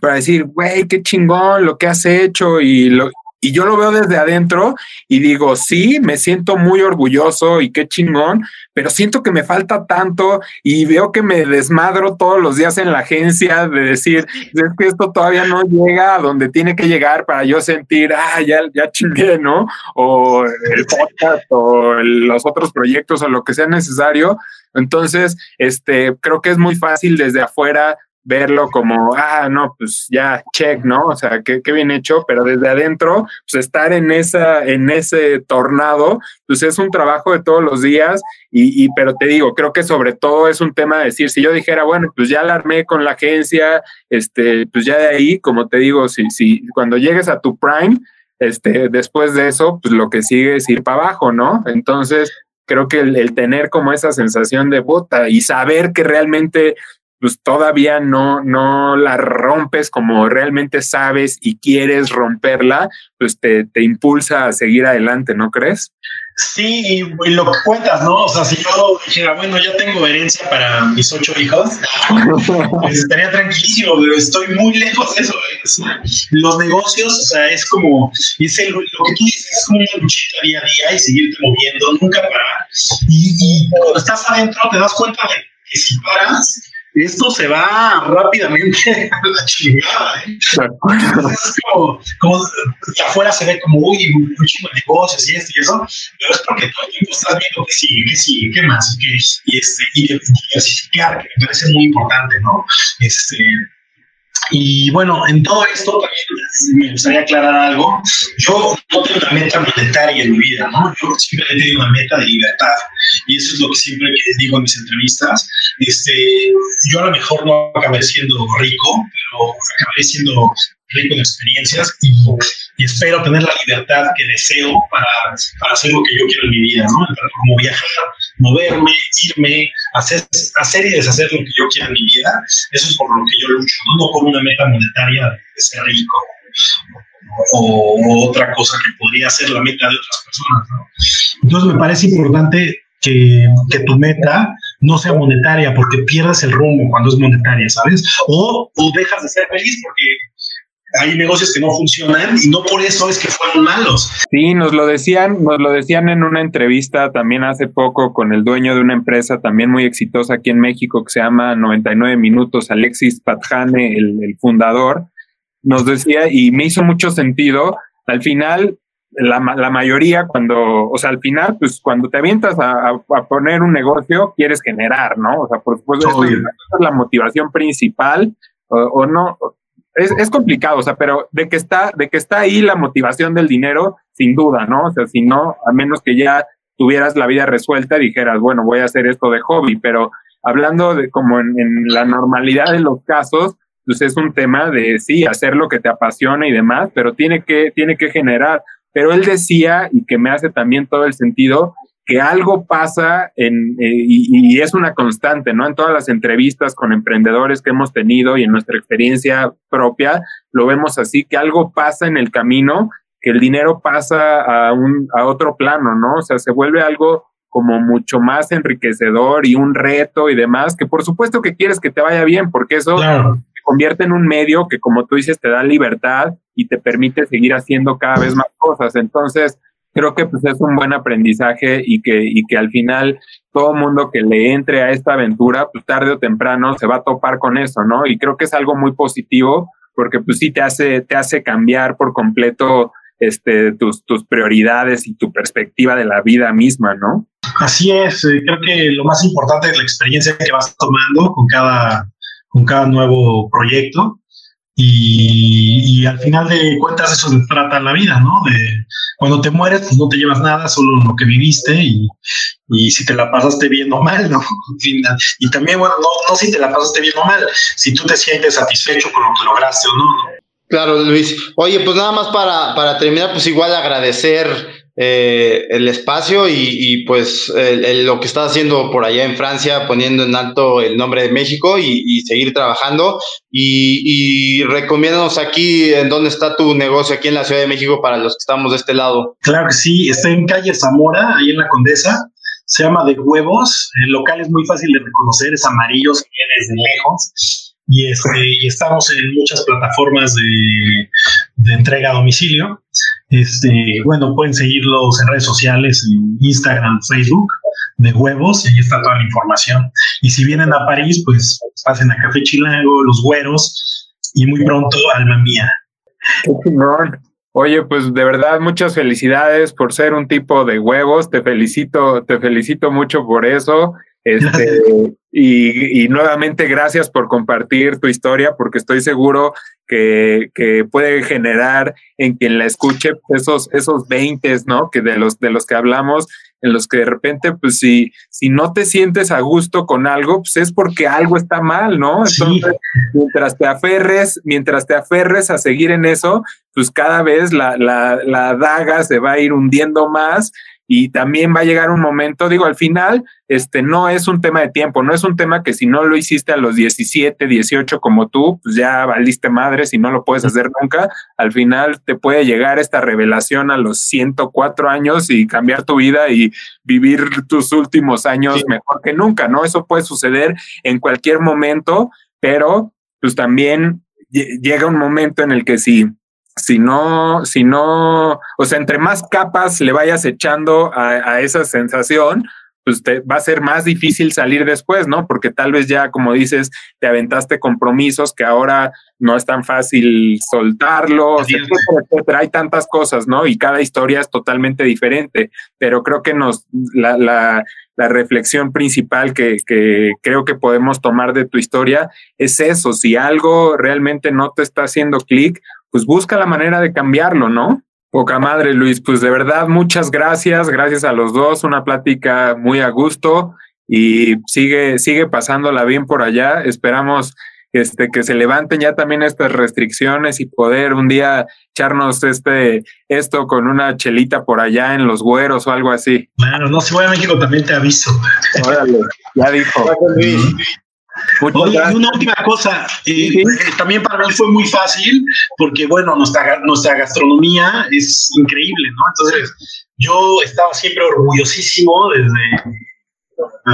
para decir, güey, qué chingón lo que has hecho y lo, y yo lo veo desde adentro y digo, sí, me siento muy orgulloso y qué chingón, pero siento que me falta tanto y veo que me desmadro todos los días en la agencia de decir, es que esto todavía no llega a donde tiene que llegar para yo sentir, ah, ya, ya chingué, ¿no? O el podcast o los otros proyectos o lo que sea necesario. Entonces, este, creo que es muy fácil desde afuera verlo como, ah, no, pues ya, check, ¿no? O sea, qué, qué, bien hecho, pero desde adentro, pues estar en, esa, en ese tornado, pues es un trabajo de todos los días y, y, pero te digo, creo que sobre todo es un tema de decir, si yo dijera, bueno, pues ya la armé con la agencia, este, pues ya de ahí, como te digo, si, si cuando llegues a tu prime, este, después de eso, pues lo que sigue es ir para abajo, ¿no? Entonces, creo que el, el, tener como esa sensación de bota y saber que realmente pues todavía no, no la rompes como realmente sabes y quieres romperla, pues te, te impulsa a seguir adelante, ¿no crees? Sí, y, lo que cuentas, ¿no? O sea, si yo dijera, bueno, ya tengo herencia para mis ocho hijos, (laughs) pues estaría tranquilísimo, pero estoy muy lejos de eso. Los negocios, o sea, es como, es lo que tú dices, es como una luchita día a día y seguirte moviendo, nunca parar. Y, y cuando estás adentro te das cuenta de que si paras, esto se va rápidamente (laughs) a la chingada. ¿eh? es como, como afuera se ve como, uy, un chingo de negocios y esto y eso, pero es porque todo el tiempo estás viendo que sigue, que sigue, qué más, que, y, este, y diversificar, que me parece muy importante, ¿no? Este, y bueno, en todo esto también me gustaría aclarar algo. Yo no tengo una meta monetaria en mi vida, ¿no? Yo siempre he tenido una meta de libertad. Y eso es lo que siempre digo en mis entrevistas. Este, yo a lo mejor no acabaré siendo rico, pero acabaré siendo rico en experiencias y, y, espero tener la libertad que deseo para, para, hacer lo que yo quiero en mi vida, ¿no? Como viajar, moverme, irme, hacer, hacer y deshacer lo que yo quiero en mi vida. Eso es por lo que yo lucho, no, no por una meta monetaria de ser rico o, otra cosa que podría ser la meta de otras personas, ¿no? Entonces me parece importante que, que, tu meta no sea monetaria porque pierdes el rumbo cuando es monetaria, ¿sabes? O, o dejas de ser feliz porque hay negocios que no funcionan y no por eso es que fueron malos. Sí, nos lo decían, nos lo decían en una entrevista también hace poco con el dueño de una empresa también muy exitosa aquí en México que se llama 99 Minutos, Alexis Patjane, el, fundador, nos decía y me hizo mucho sentido. Al final, la, la, mayoría cuando, o sea, al final, pues cuando te avientas a, a, poner un negocio, quieres generar, ¿no? O sea, por supuesto, es la motivación principal, o, o no, es, es, complicado, o sea, pero de que está, de que está ahí la motivación del dinero, sin duda, ¿no? O sea, si no, a menos que ya tuvieras la vida resuelta, dijeras, bueno, voy a hacer esto de hobby, pero hablando de como en, en la normalidad de los casos, pues es un tema de sí, hacer lo que te apasiona y demás, pero tiene que, tiene que generar. Pero él decía, y que me hace también todo el sentido, que algo pasa en, eh, y, y, es una constante, ¿no? En todas las entrevistas con emprendedores que hemos tenido y en nuestra experiencia propia, lo vemos así, que algo pasa en el camino, que el dinero pasa a, un, a otro plano, ¿no? O sea, se vuelve algo como mucho más enriquecedor y un reto y demás, que por supuesto que quieres que te vaya bien, porque eso se convierte en un medio que, como tú dices, te da libertad y te permite seguir haciendo cada vez más cosas. Entonces, creo que pues es un buen aprendizaje y que, y que al final todo mundo que le entre a esta aventura, pues tarde o temprano se va a topar con eso, ¿no? Y creo que es algo muy positivo porque pues sí te hace, te hace cambiar por completo este, tus, tus prioridades y tu perspectiva de la vida misma, ¿no? Así es, eh, creo que lo más importante es la experiencia que vas tomando con cada, con cada nuevo proyecto y, al final de cuentas eso se trata la vida, ¿no? De cuando te mueres, pues no te llevas nada, solo lo que viviste y, y si te la pasaste bien o mal, ¿no? (laughs) Y también, bueno, no, no si te la pasaste bien o mal, si tú te sientes satisfecho con lo que lograste o no, ¿no? Claro, Luis. Oye, pues nada más para, para terminar, pues igual agradecer eh, el espacio y, y pues el, el, lo que estás haciendo por allá en Francia, poniendo en alto el nombre de México y, y seguir trabajando. Y, y recomiéndanos aquí en dónde está tu negocio, aquí en la Ciudad de México, para los que estamos de este lado. Claro que sí, está en calle Zamora, ahí en la Condesa. Se llama De Huevos. El local es muy fácil de reconocer, es amarillo, se ve desde lejos. Y, este, y estamos en muchas plataformas de, de entrega a domicilio. Este, bueno, pueden seguirlos en redes sociales, en Instagram, Facebook, de huevos, y ahí está toda la información. Y si vienen a París, pues pasen a Café Chilango, Los Güeros, y muy pronto Alma Mía. Oye, pues de verdad muchas felicidades por ser un tipo de huevos. Te felicito, te felicito mucho por eso. Este, y, y, nuevamente gracias por compartir tu historia, porque estoy seguro que, que puede generar en quien la escuche esos, esos 20, ¿no? Que de los, de los que hablamos, en los que de repente, pues si, si no te sientes a gusto con algo, pues es porque algo está mal, ¿no? Entonces, sí. mientras te aferres, mientras te aferres a seguir en eso, pues cada vez la, la, la daga se va a ir hundiendo más y también va a llegar un momento, digo, al final, este no es un tema de tiempo, no es un tema que si no lo hiciste a los 17, 18 como tú, pues ya valiste madre, si no lo puedes hacer nunca, al final te puede llegar esta revelación a los 104 años y cambiar tu vida y vivir tus últimos años mejor que nunca, ¿no? Eso puede suceder en cualquier momento, pero pues también llega un momento en el que si si no, si no, o sea, entre más capas le vayas echando a, esa sensación, pues te va a ser más difícil salir después, ¿no? Porque tal vez ya, como dices, te aventaste compromisos que ahora no es tan fácil soltarlos, etcétera, etcétera. Hay tantas cosas, ¿no? Y cada historia es totalmente diferente, pero creo que nos, la, la, la reflexión principal que, que creo que podemos tomar de tu historia es eso, si algo realmente no te está haciendo clic, pues busca la manera de cambiarlo, ¿no? Poca madre, Luis, pues de verdad, muchas gracias, gracias a los dos, una plática muy a gusto y sigue, sigue pasándola bien por allá. Esperamos este, que se levanten ya también estas restricciones y poder un día echarnos este, esto con una chelita por allá en los güeros o algo así. Claro, no, si voy a México también te aviso. Órale, ya dijo. Oye, y una última cosa, eh, también para mí fue muy fácil porque, bueno, nuestra, nuestra gastronomía es increíble, ¿no? Entonces, yo estaba siempre orgullosísimo desde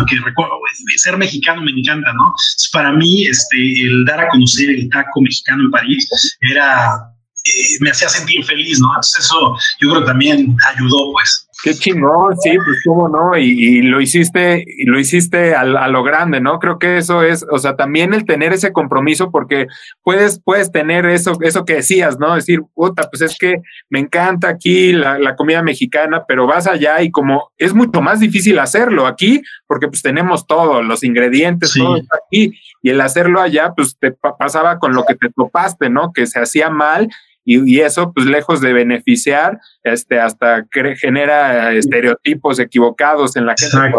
que recuerdo, ser mexicano me encanta, ¿no? para mí, este, el dar a conocer el taco mexicano en París era, eh, me hacía sentir feliz, ¿no? Entonces eso yo creo que también ayudó, pues. Qué chingón, sí, pues cómo no, y, lo hiciste, y lo hiciste a, lo grande, ¿no? Creo que eso es, o sea, también el tener ese compromiso, porque puedes, puedes tener eso, eso que decías, ¿no? Decir, puta, pues es que me encanta aquí la, comida mexicana, pero vas allá y como es mucho más difícil hacerlo aquí, porque pues tenemos todo, los ingredientes, todo está aquí, y el hacerlo allá, pues te pasaba con lo que te topaste, ¿no? Que se hacía mal y, eso, pues lejos de beneficiar, este, hasta genera estereotipos equivocados en la gente.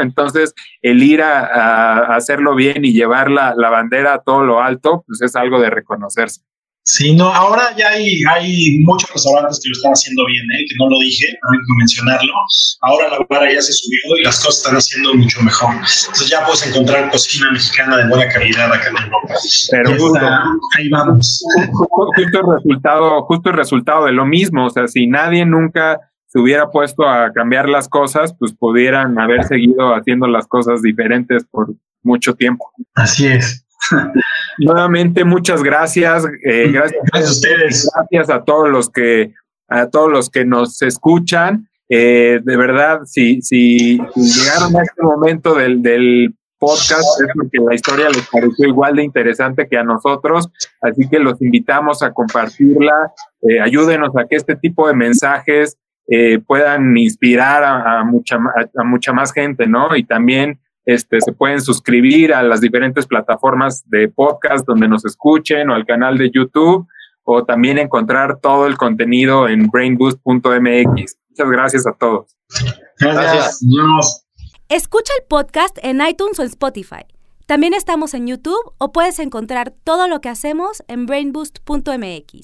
Entonces, el ir a, hacerlo bien y llevar la, la bandera a todo lo alto, pues es algo de reconocerse. Sí, no, ahora ya hay, hay muchos restaurantes que lo están haciendo bien, ¿eh? que no lo dije, no hay que mencionarlo. Ahora la vara ya se subió y las cosas están haciendo mucho mejor. Entonces ya puedes encontrar cocina mexicana de buena calidad acá en Europa. Pero ahí vamos. Justo, el resultado, justo el resultado de lo mismo. O sea, si nadie nunca se hubiera puesto a cambiar las cosas, pues pudieran haber seguido haciendo las cosas diferentes por mucho tiempo. Así es. (laughs) Nuevamente, muchas gracias. Eh, gracias, a ustedes. Gracias a todos los que, a todos los que nos escuchan. Eh, de verdad, si, si, llegaron a este momento del, del podcast es porque la historia les pareció igual de interesante que a nosotros, así que los invitamos a compartirla, eh, ayúdenos a que este tipo de mensajes puedan inspirar a, mucha, a, mucha más gente, ¿no? Y también este, se pueden suscribir a las diferentes plataformas de podcast donde nos escuchen o al canal de YouTube o también encontrar todo el contenido en brainboost.mx. Muchas gracias a todos. Gracias. Escucha el podcast en iTunes o en Spotify. También estamos en YouTube o puedes encontrar todo lo que hacemos en brainboost.mx.